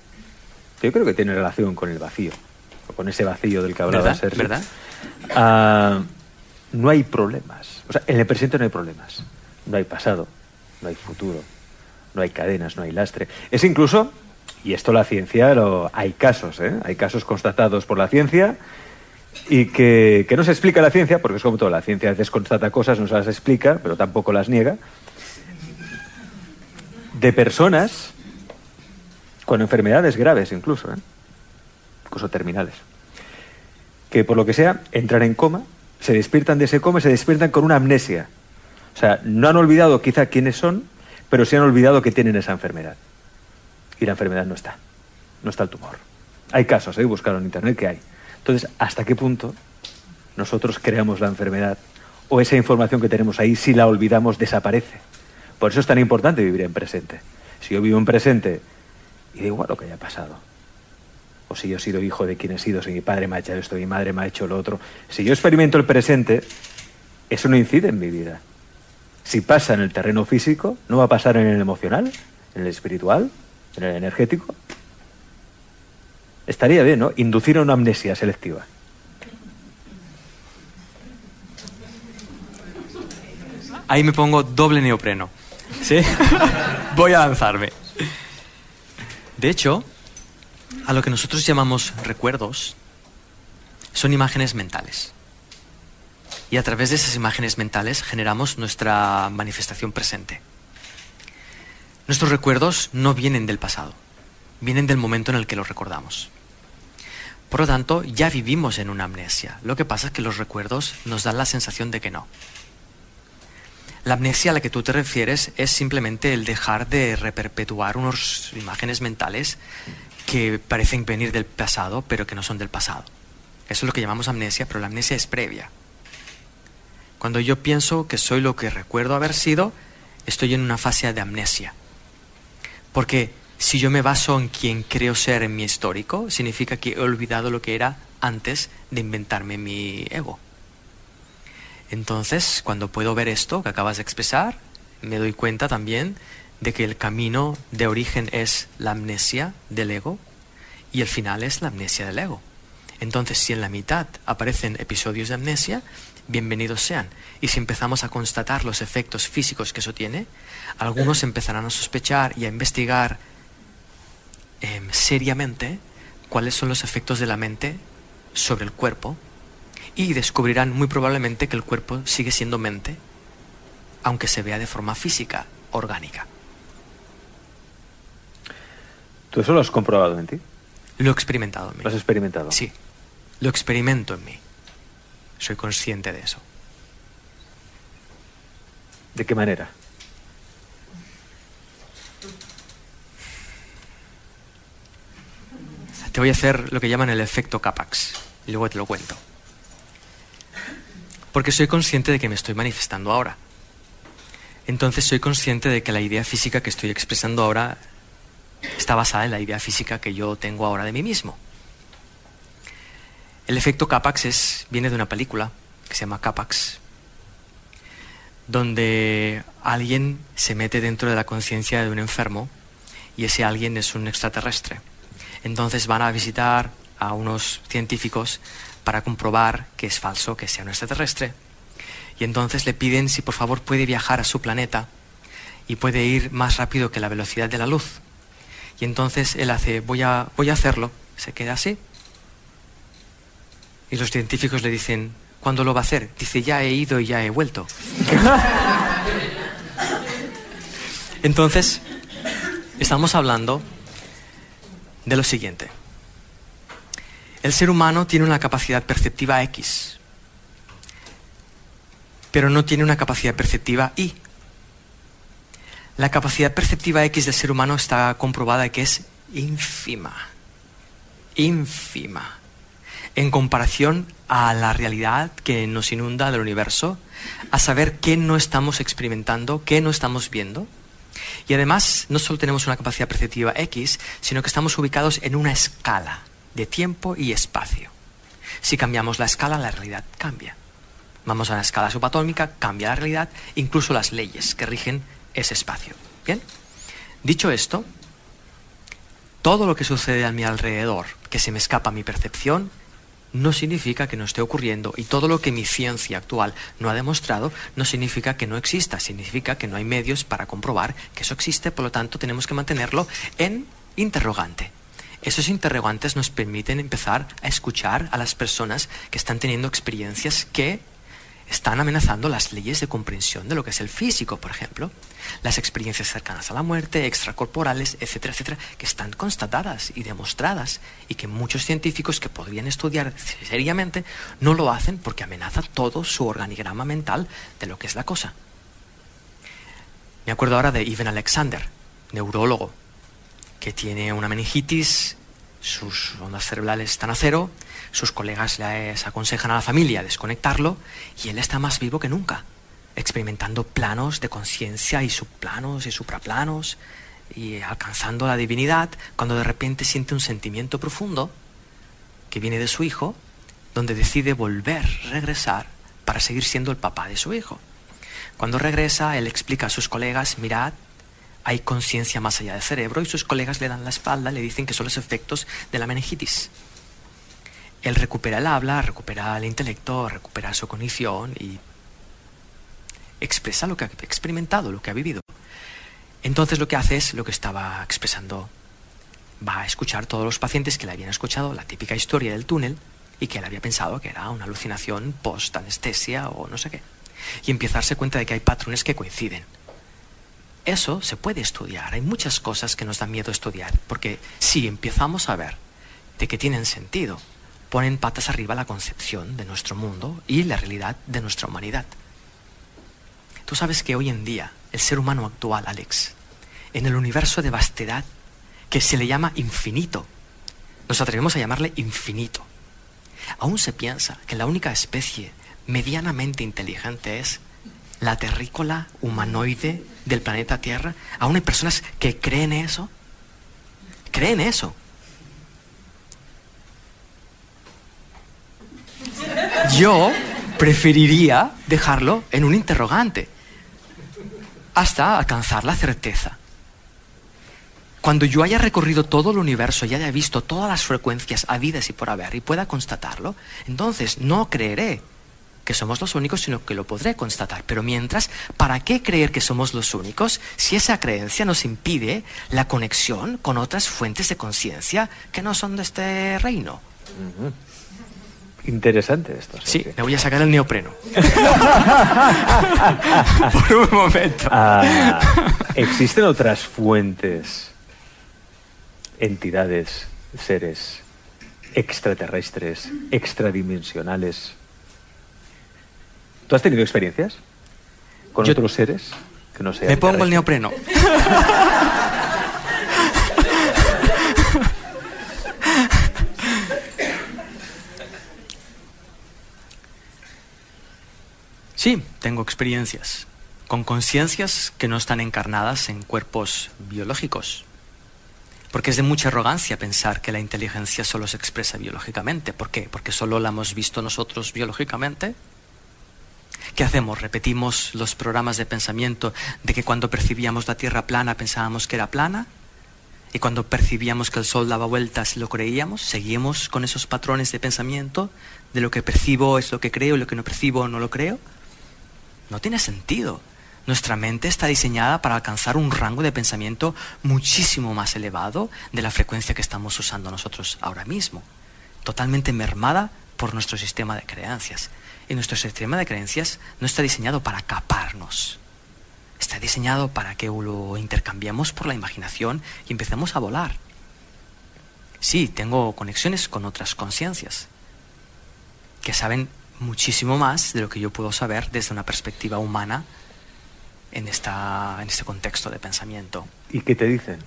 yo creo que tiene relación con el vacío, o con ese vacío del que hablaba ¿Verdad? Sergio. ¿Verdad? Ah, no hay problemas. O sea, en el presente no hay problemas. No hay pasado, no hay futuro, no hay cadenas, no hay lastre. Es incluso, y esto la ciencia, lo, hay casos, ¿eh? hay casos constatados por la ciencia y que, que no se explica la ciencia, porque es como todo, la ciencia a veces constata cosas, no se las explica, pero tampoco las niega, de personas con enfermedades graves incluso, ¿eh? incluso terminales, que por lo que sea entran en coma, se despiertan de ese coma y se despiertan con una amnesia. O sea, no han olvidado quizá quiénes son, pero sí han olvidado que tienen esa enfermedad. Y la enfermedad no está, no está el tumor. Hay casos, ¿eh? buscaron en internet que hay. Entonces, ¿hasta qué punto nosotros creamos la enfermedad o esa información que tenemos ahí, si la olvidamos, desaparece? Por eso es tan importante vivir en presente. Si yo vivo en presente y da igual lo que haya pasado, o si yo he sido hijo de quien he sido, si mi padre me ha hecho esto, mi madre me ha hecho lo otro, si yo experimento el presente, eso no incide en mi vida. Si pasa en el terreno físico, no va a pasar en el emocional, en el espiritual, en el energético. Estaría bien, ¿no? Inducir a una amnesia selectiva. Ahí me pongo doble neopreno. ¿Sí? [laughs] Voy a lanzarme. De hecho, a lo que nosotros llamamos recuerdos son imágenes mentales. Y a través de esas imágenes mentales generamos nuestra manifestación presente. Nuestros recuerdos no vienen del pasado, vienen del momento en el que los recordamos. Por lo tanto, ya vivimos en una amnesia. Lo que pasa es que los recuerdos nos dan la sensación de que no. La amnesia a la que tú te refieres es simplemente el dejar de reperpetuar unas imágenes mentales que parecen venir del pasado, pero que no son del pasado. Eso es lo que llamamos amnesia, pero la amnesia es previa. Cuando yo pienso que soy lo que recuerdo haber sido, estoy en una fase de amnesia. Porque si yo me baso en quien creo ser en mi histórico, significa que he olvidado lo que era antes de inventarme mi ego. Entonces, cuando puedo ver esto que acabas de expresar, me doy cuenta también de que el camino de origen es la amnesia del ego y el final es la amnesia del ego. Entonces, si en la mitad aparecen episodios de amnesia, bienvenidos sean. Y si empezamos a constatar los efectos físicos que eso tiene, algunos empezarán a sospechar y a investigar Em, seriamente cuáles son los efectos de la mente sobre el cuerpo y descubrirán muy probablemente que el cuerpo sigue siendo mente, aunque se vea de forma física, orgánica. ¿Tú eso lo has comprobado en ti? Lo he experimentado en mí. ¿Lo has experimentado? Sí, lo experimento en mí. Soy consciente de eso. ¿De qué manera? Te voy a hacer lo que llaman el efecto Capax. Y luego te lo cuento. Porque soy consciente de que me estoy manifestando ahora. Entonces soy consciente de que la idea física que estoy expresando ahora está basada en la idea física que yo tengo ahora de mí mismo. El efecto Capax es, viene de una película que se llama Capax, donde alguien se mete dentro de la conciencia de un enfermo y ese alguien es un extraterrestre. Entonces van a visitar a unos científicos para comprobar que es falso que sea un extraterrestre. Y entonces le piden si por favor puede viajar a su planeta y puede ir más rápido que la velocidad de la luz. Y entonces él hace, voy a, voy a hacerlo. Se queda así. Y los científicos le dicen, ¿cuándo lo va a hacer? Dice, ya he ido y ya he vuelto. [laughs] entonces, estamos hablando de lo siguiente. El ser humano tiene una capacidad perceptiva X, pero no tiene una capacidad perceptiva Y. La capacidad perceptiva X del ser humano está comprobada que es ínfima, ínfima, en comparación a la realidad que nos inunda del universo, a saber qué no estamos experimentando, qué no estamos viendo y además, no solo tenemos una capacidad perceptiva X, sino que estamos ubicados en una escala de tiempo y espacio. Si cambiamos la escala, la realidad cambia. Vamos a la escala subatómica, cambia la realidad, incluso las leyes que rigen ese espacio. Bien, dicho esto, todo lo que sucede a mi alrededor, que se me escapa a mi percepción, no significa que no esté ocurriendo y todo lo que mi ciencia actual no ha demostrado no significa que no exista, significa que no hay medios para comprobar que eso existe, por lo tanto tenemos que mantenerlo en interrogante. Esos interrogantes nos permiten empezar a escuchar a las personas que están teniendo experiencias que están amenazando las leyes de comprensión de lo que es el físico, por ejemplo, las experiencias cercanas a la muerte, extracorporales, etcétera, etcétera, que están constatadas y demostradas y que muchos científicos que podrían estudiar seriamente no lo hacen porque amenaza todo su organigrama mental de lo que es la cosa. Me acuerdo ahora de Ivan Alexander, neurólogo, que tiene una meningitis, sus ondas cerebrales están a cero, sus colegas les aconsejan a la familia desconectarlo y él está más vivo que nunca, experimentando planos de conciencia y subplanos y supraplanos y alcanzando la divinidad cuando de repente siente un sentimiento profundo que viene de su hijo, donde decide volver, regresar para seguir siendo el papá de su hijo. Cuando regresa, él explica a sus colegas, mirad, hay conciencia más allá del cerebro y sus colegas le dan la espalda, le dicen que son los efectos de la meningitis. Él recupera el habla, recupera el intelecto, recupera su cognición y expresa lo que ha experimentado, lo que ha vivido. Entonces lo que hace es lo que estaba expresando. Va a escuchar todos los pacientes que le habían escuchado la típica historia del túnel y que él había pensado que era una alucinación post-anestesia o no sé qué. Y empieza a darse cuenta de que hay patrones que coinciden. Eso se puede estudiar. Hay muchas cosas que nos dan miedo estudiar, porque si empezamos a ver de que tienen sentido, ponen patas arriba la concepción de nuestro mundo y la realidad de nuestra humanidad. Tú sabes que hoy en día el ser humano actual, Alex, en el universo de vastedad que se le llama infinito, nos atrevemos a llamarle infinito, aún se piensa que la única especie medianamente inteligente es la terrícola humanoide del planeta Tierra. Aún hay personas que creen eso. Creen eso. Yo preferiría dejarlo en un interrogante hasta alcanzar la certeza. Cuando yo haya recorrido todo el universo y haya visto todas las frecuencias habidas y por haber y pueda constatarlo, entonces no creeré que somos los únicos, sino que lo podré constatar. Pero mientras, ¿para qué creer que somos los únicos si esa creencia nos impide la conexión con otras fuentes de conciencia que no son de este reino? Interesante esto. Sí, me voy a sacar el neopreno. [laughs] Por un momento. Ah, ¿Existen otras fuentes, entidades, seres extraterrestres, extradimensionales? ¿Tú has tenido experiencias con otros seres que no sean Me pongo el neopreno. Sí, tengo experiencias, con conciencias que no están encarnadas en cuerpos biológicos. Porque es de mucha arrogancia pensar que la inteligencia solo se expresa biológicamente. ¿Por qué? Porque solo la hemos visto nosotros biológicamente. ¿Qué hacemos? Repetimos los programas de pensamiento de que cuando percibíamos la Tierra plana pensábamos que era plana y cuando percibíamos que el Sol daba vueltas lo creíamos. Seguimos con esos patrones de pensamiento de lo que percibo es lo que creo y lo que no percibo no lo creo. No tiene sentido. Nuestra mente está diseñada para alcanzar un rango de pensamiento muchísimo más elevado de la frecuencia que estamos usando nosotros ahora mismo, totalmente mermada por nuestro sistema de creencias. Y nuestro sistema de creencias no está diseñado para caparnos, está diseñado para que lo intercambiemos por la imaginación y empecemos a volar. Sí, tengo conexiones con otras conciencias que saben muchísimo más de lo que yo puedo saber desde una perspectiva humana en, esta, en este contexto de pensamiento. ¿Y qué te dicen?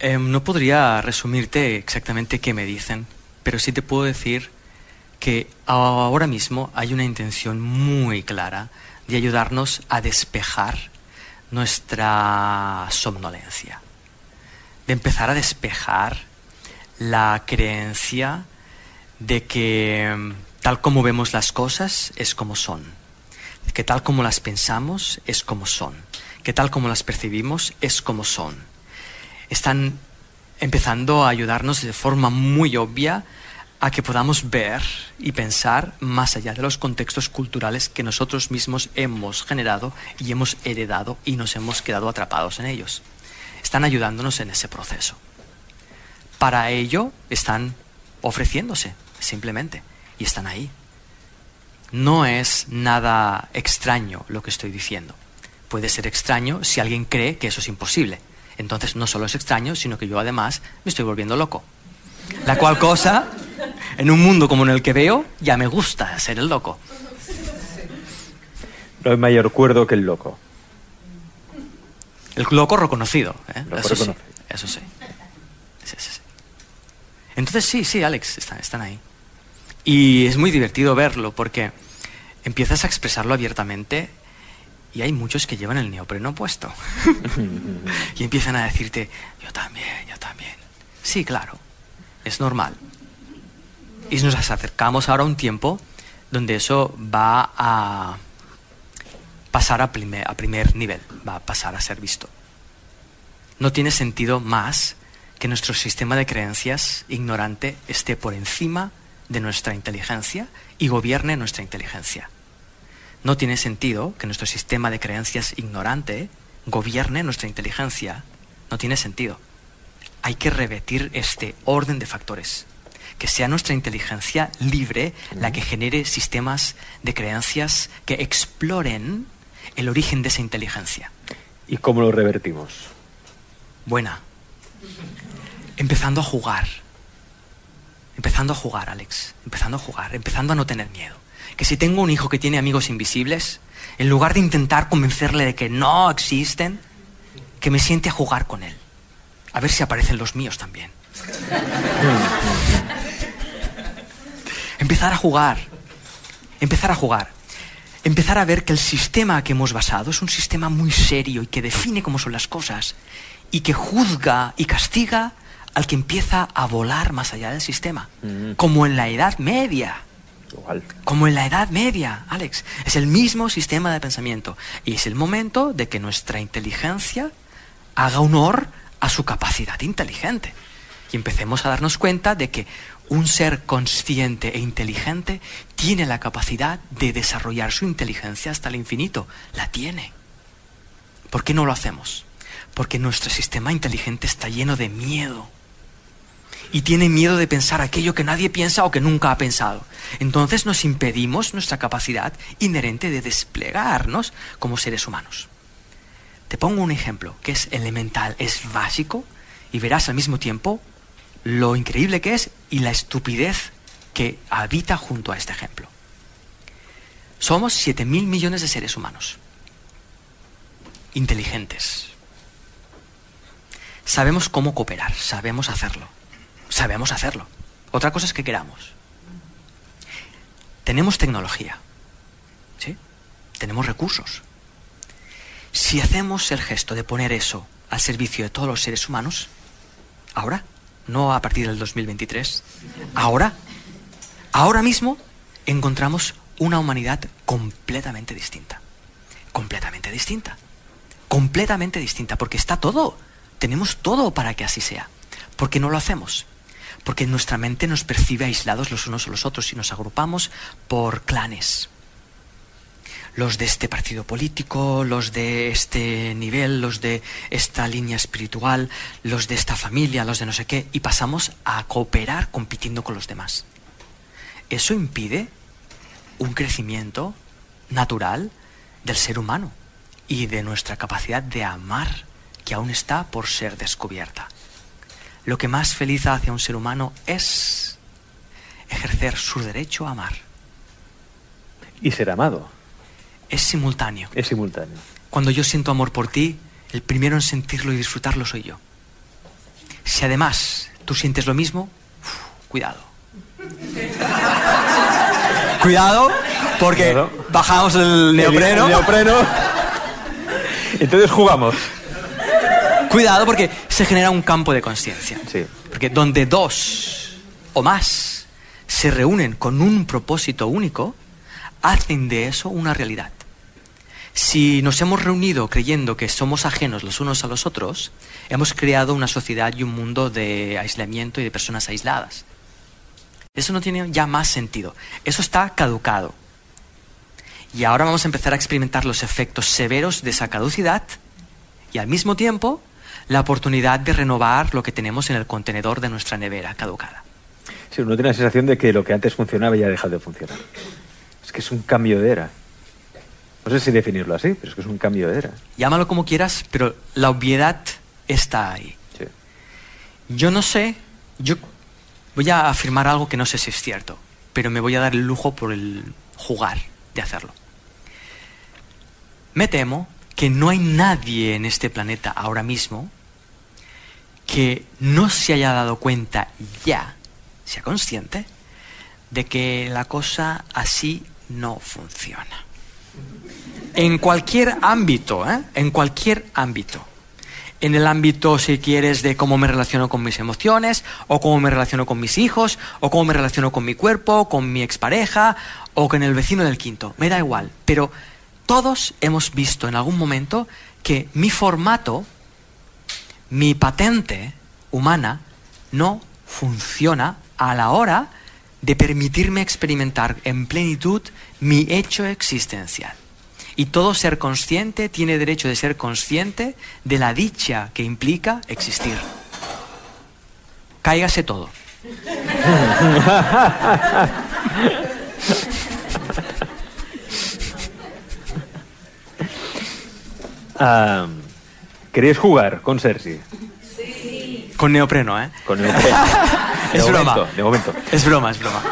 Em, no podría resumirte exactamente qué me dicen, pero sí te puedo decir que ahora mismo hay una intención muy clara de ayudarnos a despejar nuestra somnolencia, de empezar a despejar la creencia de que mm, tal como vemos las cosas es como son, que tal como las pensamos es como son, que tal como las percibimos es como son. Están empezando a ayudarnos de forma muy obvia a que podamos ver y pensar más allá de los contextos culturales que nosotros mismos hemos generado y hemos heredado y nos hemos quedado atrapados en ellos. están ayudándonos en ese proceso. Para ello están ofreciéndose, simplemente, y están ahí. No es nada extraño lo que estoy diciendo. Puede ser extraño si alguien cree que eso es imposible. Entonces no solo es extraño, sino que yo además me estoy volviendo loco. La cual cosa, en un mundo como en el que veo, ya me gusta ser el loco. No hay mayor cuerdo que el loco. El loco reconocido. ¿eh? Loco eso, reconocido. Sí, eso sí. Sí, sí, sí. Entonces sí, sí, Alex, están, están ahí. Y es muy divertido verlo porque empiezas a expresarlo abiertamente y hay muchos que llevan el neopreno puesto. [laughs] y empiezan a decirte, yo también, yo también. Sí, claro, es normal. Y nos acercamos ahora a un tiempo donde eso va a pasar a primer, a primer nivel, va a pasar a ser visto. No tiene sentido más que nuestro sistema de creencias ignorante esté por encima de nuestra inteligencia y gobierne nuestra inteligencia. No tiene sentido que nuestro sistema de creencias ignorante gobierne nuestra inteligencia. No tiene sentido. Hay que revertir este orden de factores. Que sea nuestra inteligencia libre la que genere sistemas de creencias que exploren el origen de esa inteligencia. ¿Y cómo lo revertimos? Buena. Empezando a jugar. Empezando a jugar, Alex. Empezando a jugar. Empezando a no tener miedo. Que si tengo un hijo que tiene amigos invisibles, en lugar de intentar convencerle de que no existen, que me siente a jugar con él. A ver si aparecen los míos también. Empezar a jugar. Empezar a jugar. Empezar a ver que el sistema que hemos basado es un sistema muy serio y que define cómo son las cosas y que juzga y castiga al que empieza a volar más allá del sistema. Mm. Como en la Edad Media. Como en la Edad Media, Alex. Es el mismo sistema de pensamiento. Y es el momento de que nuestra inteligencia haga honor a su capacidad inteligente. Y empecemos a darnos cuenta de que un ser consciente e inteligente tiene la capacidad de desarrollar su inteligencia hasta el infinito. La tiene. ¿Por qué no lo hacemos? Porque nuestro sistema inteligente está lleno de miedo. Y tiene miedo de pensar aquello que nadie piensa o que nunca ha pensado. Entonces nos impedimos nuestra capacidad inherente de desplegarnos como seres humanos. Te pongo un ejemplo que es elemental, es básico, y verás al mismo tiempo lo increíble que es y la estupidez que habita junto a este ejemplo. Somos 7 mil millones de seres humanos, inteligentes. Sabemos cómo cooperar, sabemos hacerlo, sabemos hacerlo. Otra cosa es que queramos. Tenemos tecnología, ¿sí? Tenemos recursos. Si hacemos el gesto de poner eso al servicio de todos los seres humanos, ahora, no a partir del 2023, ahora, ahora mismo encontramos una humanidad completamente distinta. Completamente distinta. Completamente distinta, porque está todo. Tenemos todo para que así sea. ¿Por qué no lo hacemos? Porque nuestra mente nos percibe aislados los unos a los otros y nos agrupamos por clanes. Los de este partido político, los de este nivel, los de esta línea espiritual, los de esta familia, los de no sé qué, y pasamos a cooperar compitiendo con los demás. Eso impide un crecimiento natural del ser humano y de nuestra capacidad de amar, que aún está por ser descubierta. Lo que más feliz hace a un ser humano es ejercer su derecho a amar. Y ser amado. Es simultáneo. Es simultáneo. Cuando yo siento amor por ti, el primero en sentirlo y disfrutarlo soy yo. Si además tú sientes lo mismo, uf, cuidado. [laughs] cuidado, porque Claro. bajamos el neopreno. El neopreno. [laughs] Entonces jugamos. Cuidado porque se genera un campo de conciencia. Sí. Porque donde dos o más se reúnen con un propósito único, hacen de eso una realidad. Si nos hemos reunido creyendo que somos ajenos los unos a los otros, hemos creado una sociedad y un mundo de aislamiento y de personas aisladas. Eso no tiene ya más sentido. Eso está caducado. Y ahora vamos a empezar a experimentar los efectos severos de esa caducidad y al mismo tiempo la oportunidad de renovar lo que tenemos en el contenedor de nuestra nevera caducada. Sí, uno tiene la sensación de que lo que antes funcionaba ya ha dejado de funcionar. Es que es un cambio de era. No sé si definirlo así, pero es que es un cambio de era. Llámalo como quieras, pero la obviedad está ahí. Sí. Yo no sé, yo voy a afirmar algo que no sé si es cierto, pero me voy a dar el lujo por el jugar de hacerlo. Me temo que no hay nadie en este planeta ahora mismo que no se haya dado cuenta ya, sea consciente, de que la cosa así no funciona. En cualquier ámbito, ¿eh? En cualquier ámbito. En el ámbito, si quieres, de cómo me relaciono con mis emociones, o cómo me relaciono con mis hijos, o cómo me relaciono con mi cuerpo, con mi expareja, o con el vecino del quinto. Me da igual. Pero todos hemos visto en algún momento que mi formato, mi patente humana, no funciona a la hora de permitirme experimentar en plenitud mi hecho existencial. Y todo ser consciente tiene derecho de ser consciente de la dicha que implica existir. Cáigase todo. Ah, [laughs] ¿Queréis jugar con Sergi? Con neopreno, ¿eh? Con el... [laughs] Es de broma. momento, de momento. Es broma, es broma.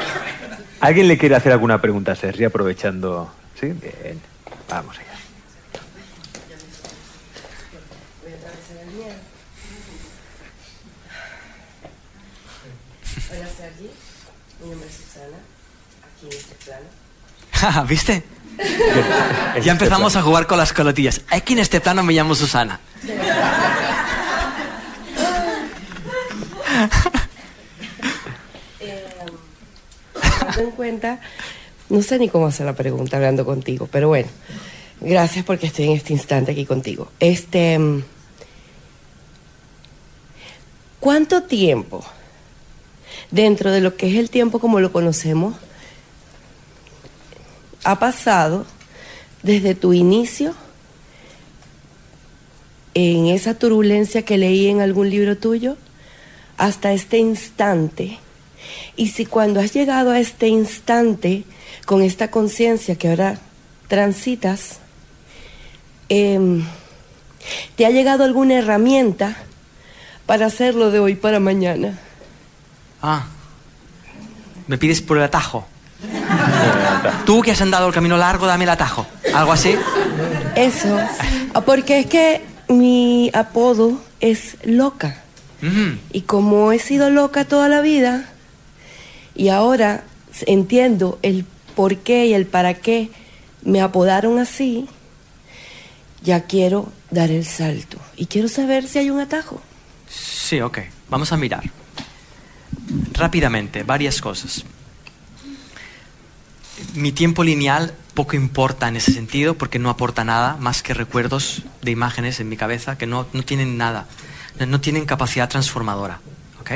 ¿Alguien le quiere hacer alguna pregunta a Sergi aprovechando? Sí, bien. Vamos allá. Hola Sergi, mi nombre es Susana, aquí en este plano. [laughs] ¿Viste? Ya empezamos a jugar con las colotillas. Aquí en este plano me llamo Susana. En cuenta, no sé ni cómo hacer la pregunta hablando contigo, pero bueno, gracias porque estoy en este instante aquí contigo. Este, ¿cuánto tiempo dentro de lo que es el tiempo como lo conocemos ha pasado desde tu inicio en esa turbulencia que leí en algún libro tuyo hasta este instante? Y si cuando has llegado a este instante con esta conciencia que ahora transitas, em, ¿te ha llegado alguna herramienta para hacerlo de hoy para mañana? Ah. Me pides por el atajo. [laughs] Tú que has andado el camino largo, dame el atajo. ¿Algo así? Eso, Ah, porque es que mi apodo es loca. Y como he sido loca toda la vida, y ahora entiendo el por qué y el para qué me apodaron así, ya quiero dar el salto. Y quiero saber si hay un atajo. Sí, ok. Vamos a mirar. Rápidamente, varias cosas. Mi tiempo lineal poco importa en ese sentido porque no aporta nada más que recuerdos de imágenes en mi cabeza que no, no tienen nada, no, no tienen capacidad transformadora. ¿Ok?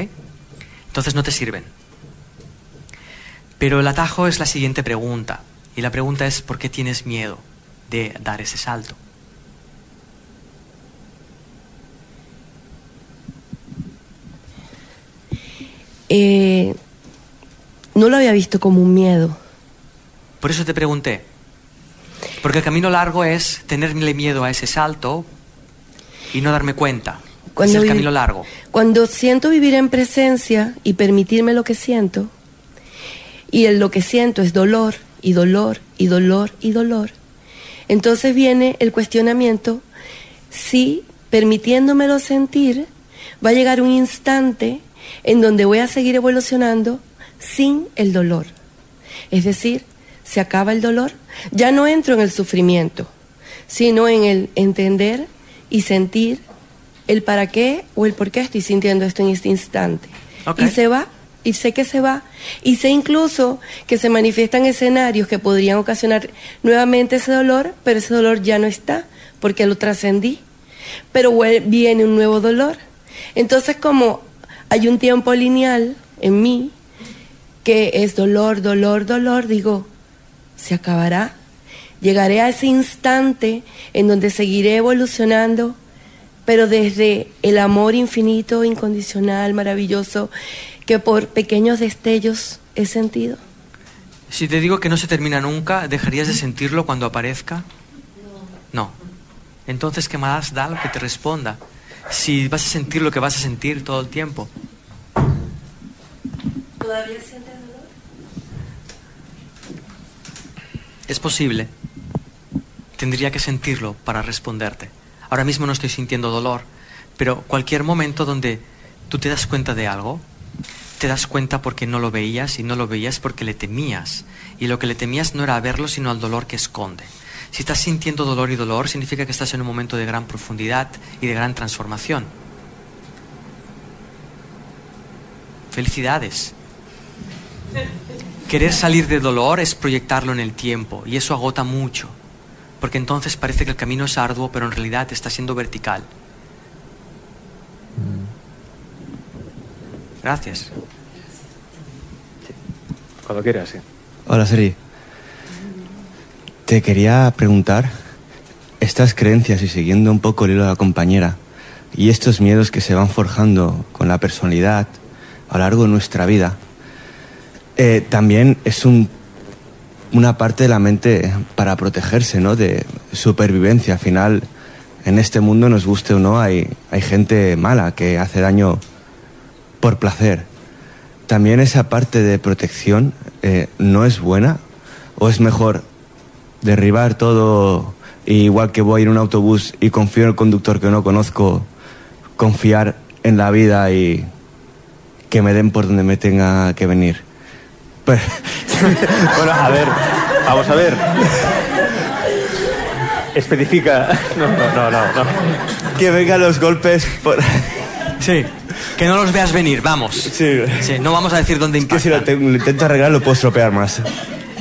Entonces no te sirven. Pero el atajo es la siguiente pregunta. Y la pregunta es, ¿por qué tienes miedo de dar ese salto? Eh, no lo había visto como un miedo. Por eso te pregunté. Porque el camino largo es tenerle miedo a ese salto y no darme cuenta. Cuando es el camino largo. Cuando siento vivir en presencia y permitirme lo que siento, y el lo que siento es dolor y dolor y dolor y dolor, entonces viene el cuestionamiento si permitiéndomelo sentir va a llegar un instante en donde voy a seguir evolucionando sin el dolor. Es decir, se acaba el dolor, ya no entro en el sufrimiento, sino en el entender y sentir el para qué o el por qué estoy sintiendo esto en este instante. Y se va, y sé que se va, y sé incluso que se manifiestan escenarios que podrían ocasionar nuevamente ese dolor, pero ese dolor ya no está, porque lo trascendí. Pero viene un nuevo dolor. Entonces, como hay un tiempo lineal en mí, que es dolor, dolor, dolor, digo, se acabará. Llegaré a ese instante en donde seguiré evolucionando, pero desde el amor infinito, incondicional, maravilloso, que por pequeños destellos he sentido. Si te digo que no se termina nunca, ¿dejarías de sentirlo cuando aparezca? No. Entonces, ¿qué más da lo que te responda? Si vas a sentir lo que vas a sentir todo el tiempo. ¿Todavía sientes Es posible. Tendría que sentirlo para responderte. Ahora mismo no estoy sintiendo dolor, pero cualquier momento donde tú te das cuenta de algo, te das cuenta porque no lo veías y no lo veías porque le temías. Y lo que le temías no era verlo, sino al dolor que esconde. Si estás sintiendo dolor y dolor, significa que estás en un momento de gran profundidad y de gran transformación. Felicidades. Querer salir de dolor es proyectarlo en el tiempo y eso agota mucho, porque entonces parece que el camino es arduo, pero en realidad está siendo vertical. Gracias. Cuando quieras, sí. Hola, Seri. Te quería preguntar, estas creencias y siguiendo un poco el hilo de la compañera, y estos miedos que se van forjando con la personalidad a lo largo de nuestra vida, eh, también es un, una parte de la mente para protegerse, ¿no? De supervivencia. Al final, en este mundo, nos guste o no, hay, gente mala que hace daño por placer. También esa parte de protección eh, no es buena o es mejor derribar todo igual que voy en un autobús y confío en el conductor que no conozco, confiar en la vida y que me den por donde me tenga que venir. Pues, [laughs] Bueno, a ver, vamos a ver. Especifica. No, no, no, no. que vengan los golpes por... Sí, que no los veas venir, vamos. Sí. Sí, no vamos a decir dónde Que impacta. si lo, te- lo intento arreglar lo puedo estropear más.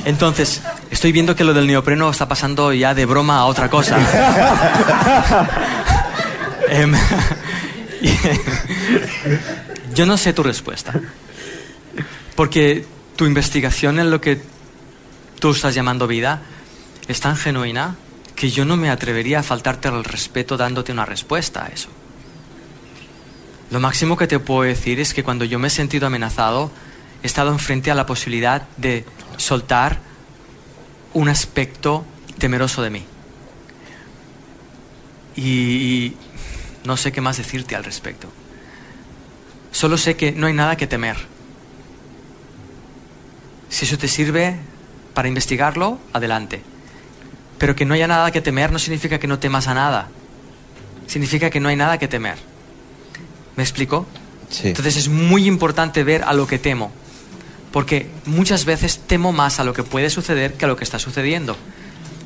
Entonces, estoy viendo que lo del neopreno está pasando ya de broma a otra cosa. [laughs] Em, [laughs] Yo no sé tu respuesta. Porque tu investigación en lo que tú estás llamando vida es tan genuina que yo no me atrevería a faltarte el respeto dándote una respuesta a eso. Lo máximo que te puedo decir es que cuando yo me he sentido amenazado, he estado enfrente a la posibilidad de soltar un aspecto temeroso de mí. Y no sé qué más decirte al respecto. Solo sé que no hay nada que temer. Si eso te sirve para investigarlo, adelante. Pero que no haya nada que temer no significa que no temas a nada. Significa que no hay nada que temer. ¿Me explico? Sí. Entonces es muy importante ver a lo que temo. Porque muchas veces temo más a lo que puede suceder que a lo que está sucediendo.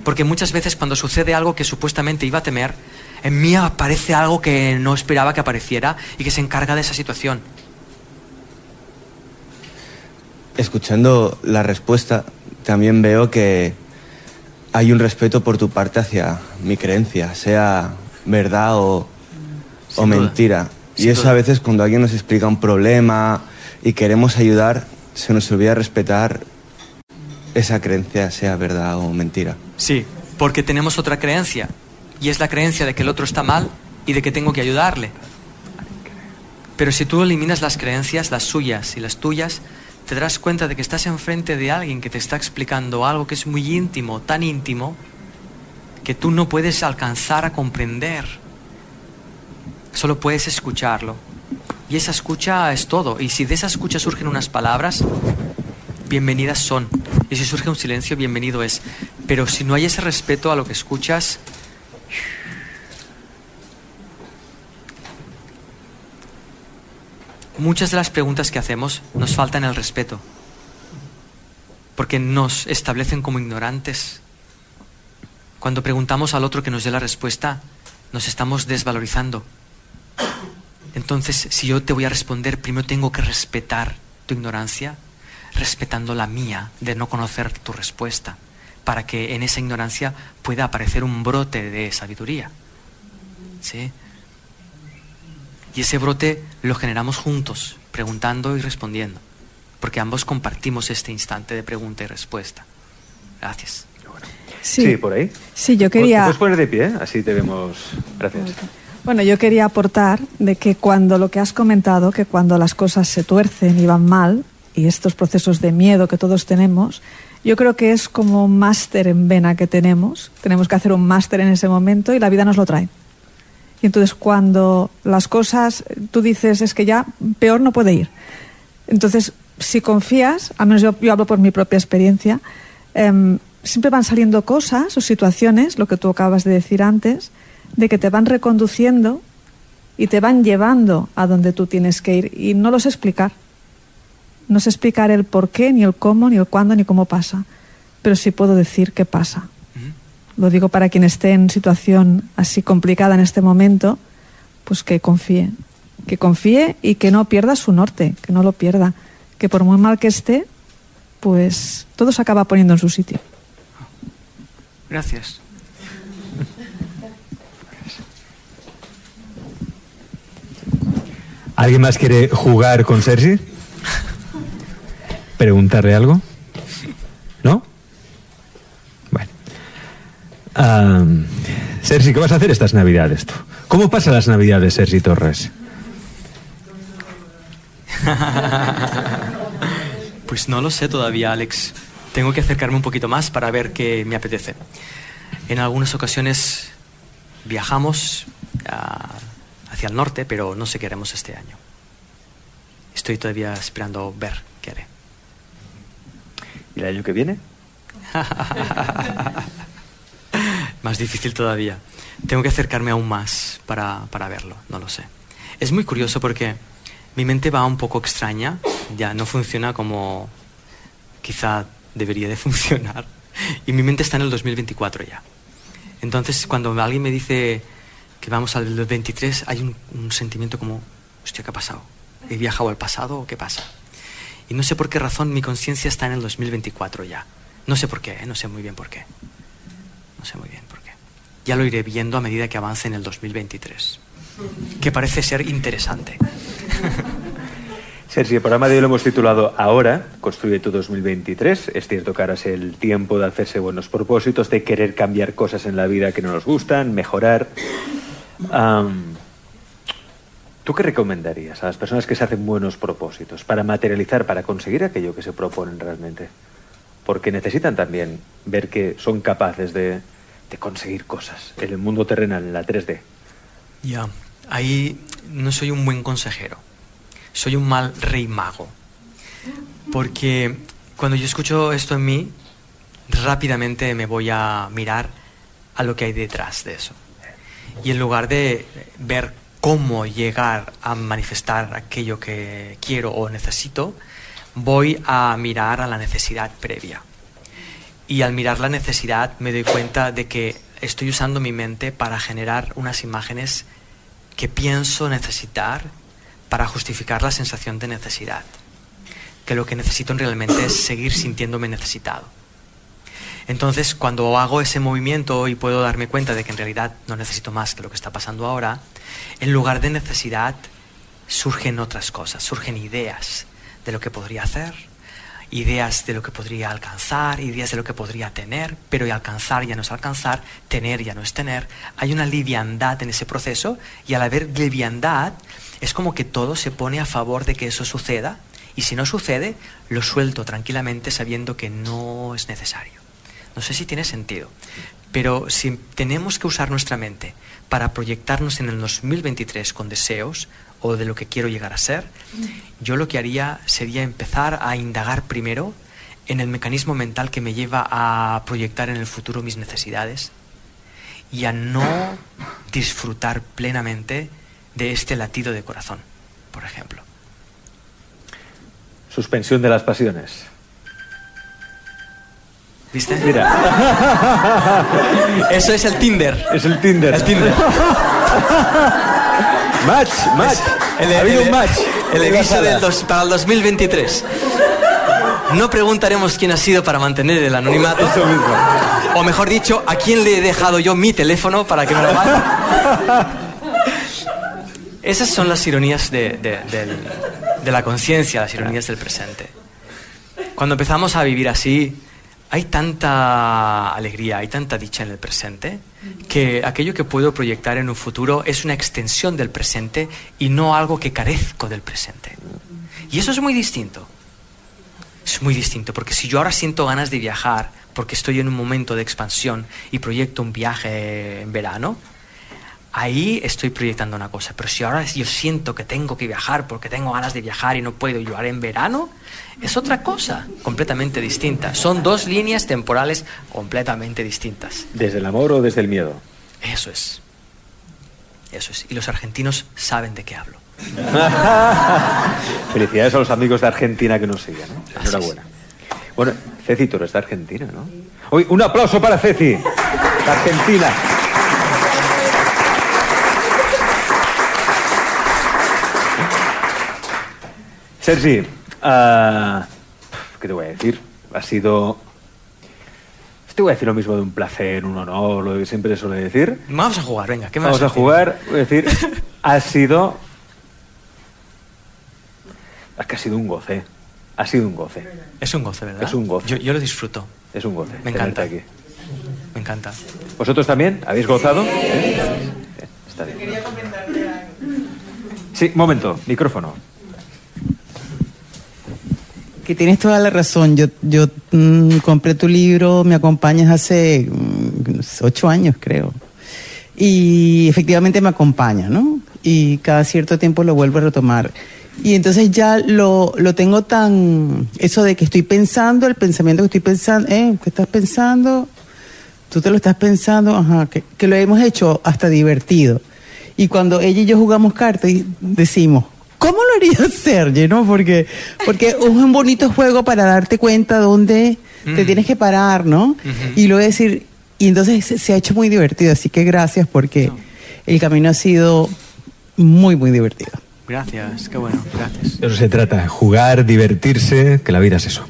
Porque muchas veces cuando sucede algo que supuestamente iba a temer, en mí aparece algo que no esperaba que apareciera y que se encarga de esa situación. Escuchando la respuesta, también veo que hay un respeto por tu parte hacia mi creencia, sea verdad o, o mentira. Sin y eso duda. a veces cuando alguien nos explica un problema y queremos ayudar, se nos olvida respetar esa creencia, sea verdad o mentira. Sí, porque tenemos otra creencia. Y es la creencia de que el otro está mal y de que tengo que ayudarle. Pero si tú eliminas las creencias, las suyas y las tuyas, te darás cuenta de que estás enfrente de alguien que te está explicando algo que es muy íntimo, tan íntimo, que tú no puedes alcanzar a comprender. Solo puedes escucharlo. Y esa escucha es todo. Y si de esa escucha surgen unas palabras, bienvenidas son. Y si surge un silencio, bienvenido es. Pero si no hay ese respeto a lo que escuchas, muchas de las preguntas que hacemos nos faltan el respeto. Porque nos establecen como ignorantes. Cuando preguntamos al otro que nos dé la respuesta, nos estamos desvalorizando. Entonces, si yo te voy a responder, primero tengo que respetar tu ignorancia, respetando la mía de no conocer tu respuesta, para que en esa ignorancia pueda aparecer un brote de sabiduría. ¿Sí? Y ese brote lo generamos juntos, preguntando y respondiendo, porque ambos compartimos este instante de pregunta y respuesta. Gracias. Sí, por ahí. Sí, yo ¿Te quería... puedes poner de pie? Así te vemos. Gracias. Bueno, yo quería aportar de que cuando lo que has comentado, que cuando las cosas se tuercen y van mal, y estos procesos de miedo que todos tenemos, yo creo que es como un máster en vena que tenemos. Tenemos que hacer un máster en ese momento y la vida nos lo trae. Y entonces cuando las cosas, tú dices, es que ya peor no puede ir. Entonces, si confías, al menos yo, hablo por mi propia experiencia, em, siempre van saliendo cosas o situaciones, lo que tú acabas de decir antes, de que te van reconduciendo y te van llevando a donde tú tienes que ir. Y no lo sé explicar. No sé explicar el por qué, ni el cómo, ni el cuándo, ni cómo pasa. Pero sí puedo decir qué pasa. Lo digo para quien esté en situación así complicada en este momento, pues que confíe. Que confíe y que no pierda su norte, que no lo pierda. Que por muy mal que esté, pues todo se acaba poniendo en su sitio. Gracias. ¿Alguien más quiere jugar con Sergi? [laughs] ¿Preguntarle algo? ¿No? Bueno. Am, Sergi, ¿qué vas a hacer estas navidades tú? ¿Cómo pasan las navidades, Sergi Torres? [laughs] Pues no lo sé todavía, Alex. Tengo que acercarme un poquito más para ver qué me apetece. En algunas ocasiones viajamos ah, hacia el norte, pero no sé qué haremos este año. Estoy todavía esperando ver qué haré. ¿Y el año que viene? [laughs] más difícil todavía. Tengo que acercarme aún más para, para verlo, no lo sé. Es muy curioso porque mi mente va un poco extraña, ya no funciona como quizá debería de [laughs] funcionar. Y mi mente está en el 2024 ya. Entonces, cuando alguien me dice que vamos al 23, hay un, sentimiento como, hostia, ¿qué ha pasado? ¿He viajado al pasado o qué pasa? Y no sé por qué razón mi conciencia está en el 2024 ya. No sé por qué, ¿eh? no sé muy bien por qué. No sé muy bien. Ya lo iré viendo a medida que avance en el 2023. Que parece ser interesante. Sergi, el programa de hoy lo hemos titulado Ahora, construye tu 2023. Es cierto que ahora es el tiempo de hacerse buenos propósitos, de querer cambiar cosas en la vida que no nos gustan, mejorar. ¿Tú qué recomendarías a las personas que se hacen buenos propósitos para materializar, para conseguir aquello que se proponen realmente? Porque necesitan también ver que son capaces de, de conseguir cosas en el mundo terrenal, en la 3D. Ya, ahí no soy un buen consejero. Soy un mal rey mago. Porque cuando yo escucho esto en mí, rápidamente me voy a mirar a lo que hay detrás de eso. Y en lugar de ver cómo llegar a manifestar aquello que quiero o necesito, voy a mirar a la necesidad previa. Y al mirar la necesidad me doy cuenta de que estoy usando mi mente para generar unas imágenes que pienso necesitar para justificar la sensación de necesidad. Que lo que necesito realmente es seguir sintiéndome necesitado. Entonces, cuando hago ese movimiento y puedo darme cuenta de que en realidad no necesito más que lo que está pasando ahora, en lugar de necesidad surgen otras cosas, surgen ideas de lo que podría hacer, ideas de lo que podría alcanzar, ideas de lo que podría tener, pero alcanzar ya no es alcanzar, tener ya no es tener. Hay una liviandad en ese proceso y al haber liviandad es como que todo se pone a favor de que eso suceda y si no sucede, lo suelto tranquilamente sabiendo que no es necesario. No sé si tiene sentido, pero si tenemos que usar nuestra mente para proyectarnos en el 2023 con deseos o de lo que quiero llegar a ser, yo lo que haría sería empezar a indagar primero en el mecanismo mental que me lleva a proyectar en el futuro mis necesidades y a no disfrutar plenamente de este latido de corazón, por ejemplo. Suspensión de las pasiones. ¿Viste? Mira, [laughs] Eso es el Tinder. es el Tinder. El Tinder. [laughs] Match, match. El, ha habido un match. el del dos- para el 2023. No preguntaremos quién ha sido para mantener el anonimato. Eso mismo. O mejor dicho, a quién le he dejado yo mi teléfono para que me lo mande. Esas son las ironías de, de la conciencia, las ironías del presente. Cuando empezamos a vivir así, hay tanta alegría, hay tanta dicha en el presente, que aquello que puedo proyectar en un futuro es una extensión del presente y no algo que carezco del presente. Y eso es muy distinto. Es muy distinto, porque si yo ahora siento ganas de viajar, porque estoy en un momento de expansión y proyecto un viaje en verano, ahí estoy proyectando una cosa. Pero si ahora yo siento que tengo que viajar porque tengo ganas de viajar y no puedo llevar en verano, es otra cosa, completamente distinta. Son dos líneas temporales completamente distintas. ¿Desde el amor o desde el miedo? Eso es. Eso es. Y los argentinos saben de qué hablo. [laughs] Felicidades a los amigos de Argentina que nos siguen. ¿no? Enhorabuena. Bueno, Ceci, tú eres de Argentina, ¿no? Hoy, un aplauso para Ceci, de Argentina. Sergi, ah, ¿qué te voy a decir? Ha sido... Te voy a decir lo mismo de un placer, un honor, lo que siempre suele decir. Vamos a jugar, venga, ¿qué me Vamos a jugar, voy a decir, [laughs] ha sido... Es que ha sido un goce. Ha sido un goce. Es un goce, ¿verdad? Es un goce. Yo, yo lo disfruto. Es un goce. Me encanta. aquí. Me encanta. ¿Vosotros también? ¿Habéis gozado? ¿Eh? Bien, Está bien. Sí, momento, micrófono. Que tienes toda la razón. Yo, yo mm, compré tu libro, me acompañas hace mm, ocho años, creo. Y efectivamente me acompaña, ¿no? Y cada cierto tiempo lo vuelvo a retomar. Y entonces ya lo, lo tengo tan... Eso de que estoy pensando, el pensamiento que estoy pensando, ¿eh? ¿Qué estás pensando? Tú te lo estás pensando, ajá, que, que lo hemos hecho hasta divertido. Y cuando ella y yo jugamos cartas, decimos, ¿cómo lo haría Sergio? [laughs] ¿no? Porque, porque es un bonito juego para darte cuenta dónde te Mm. tienes que parar, ¿no? Y luego decir, y entonces se, se ha hecho muy divertido, así que gracias porque el camino ha sido muy, muy divertido. Gracias, qué bueno, gracias. De eso se trata, jugar, divertirse, que la vida es eso.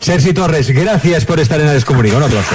Sergi Torres, gracias por estar en la Descomunica. Un aplauso.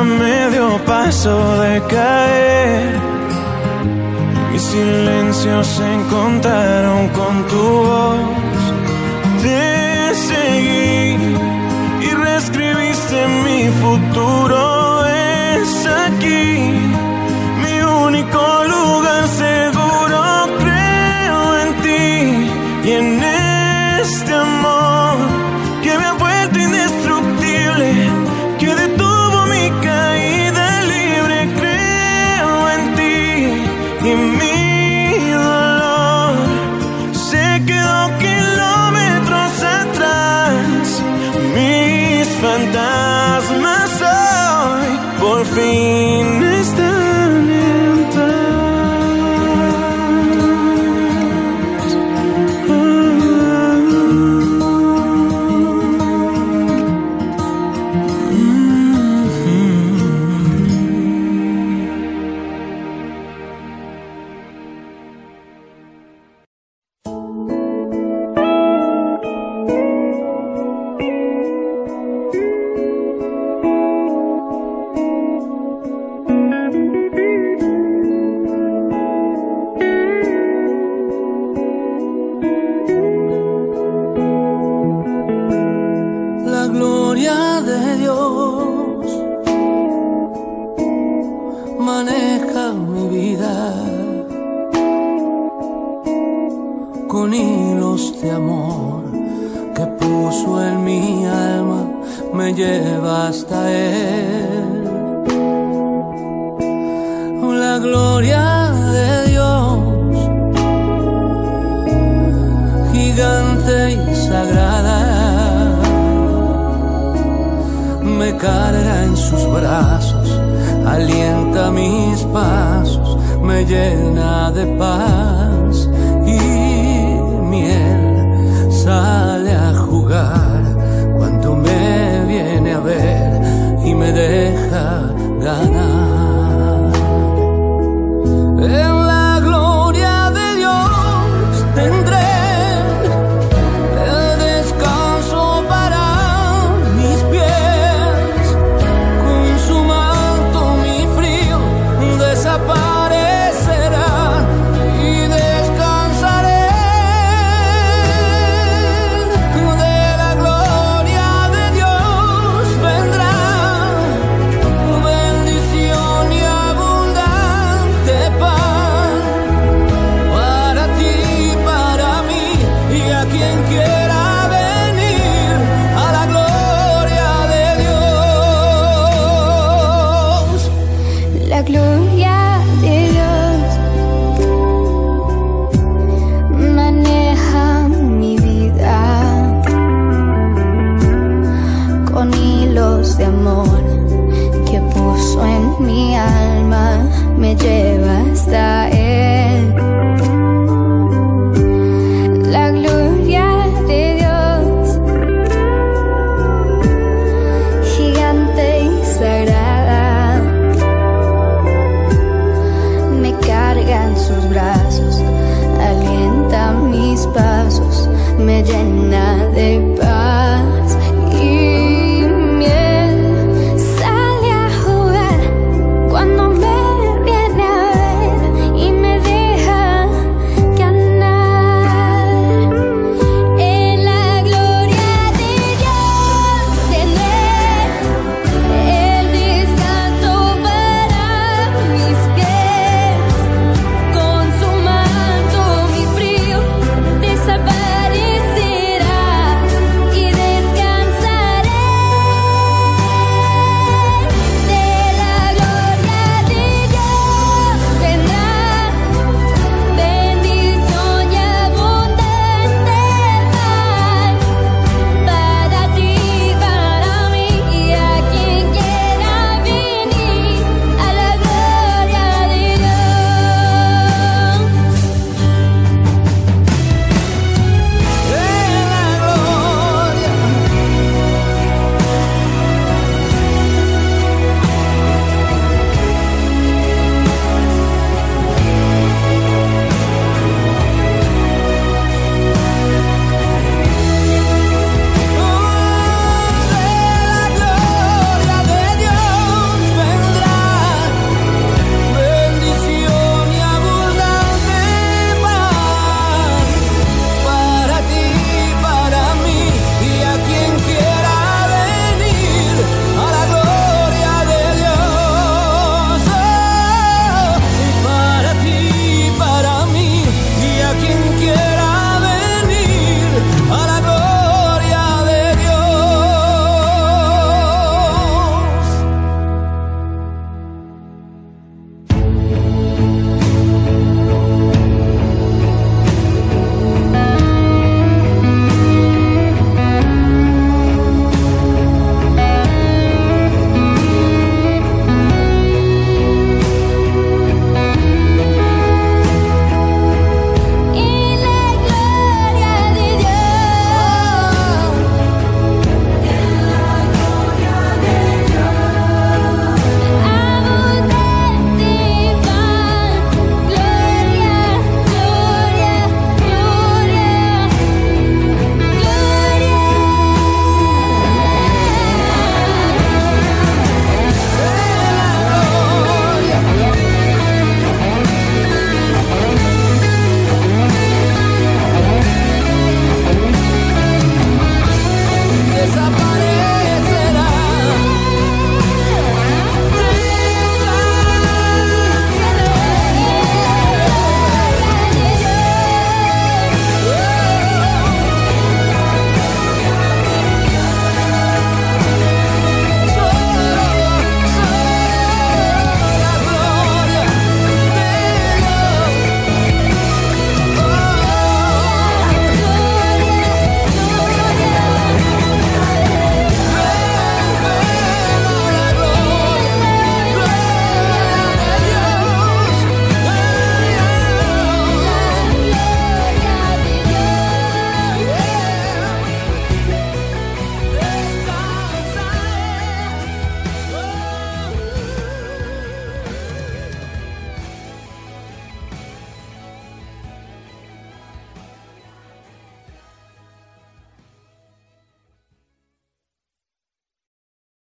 a medio paso de caer. Mis silencios se encontraron con tu voz. Te seguí y reescribiste mi futuro. Es aquí mi único lugar.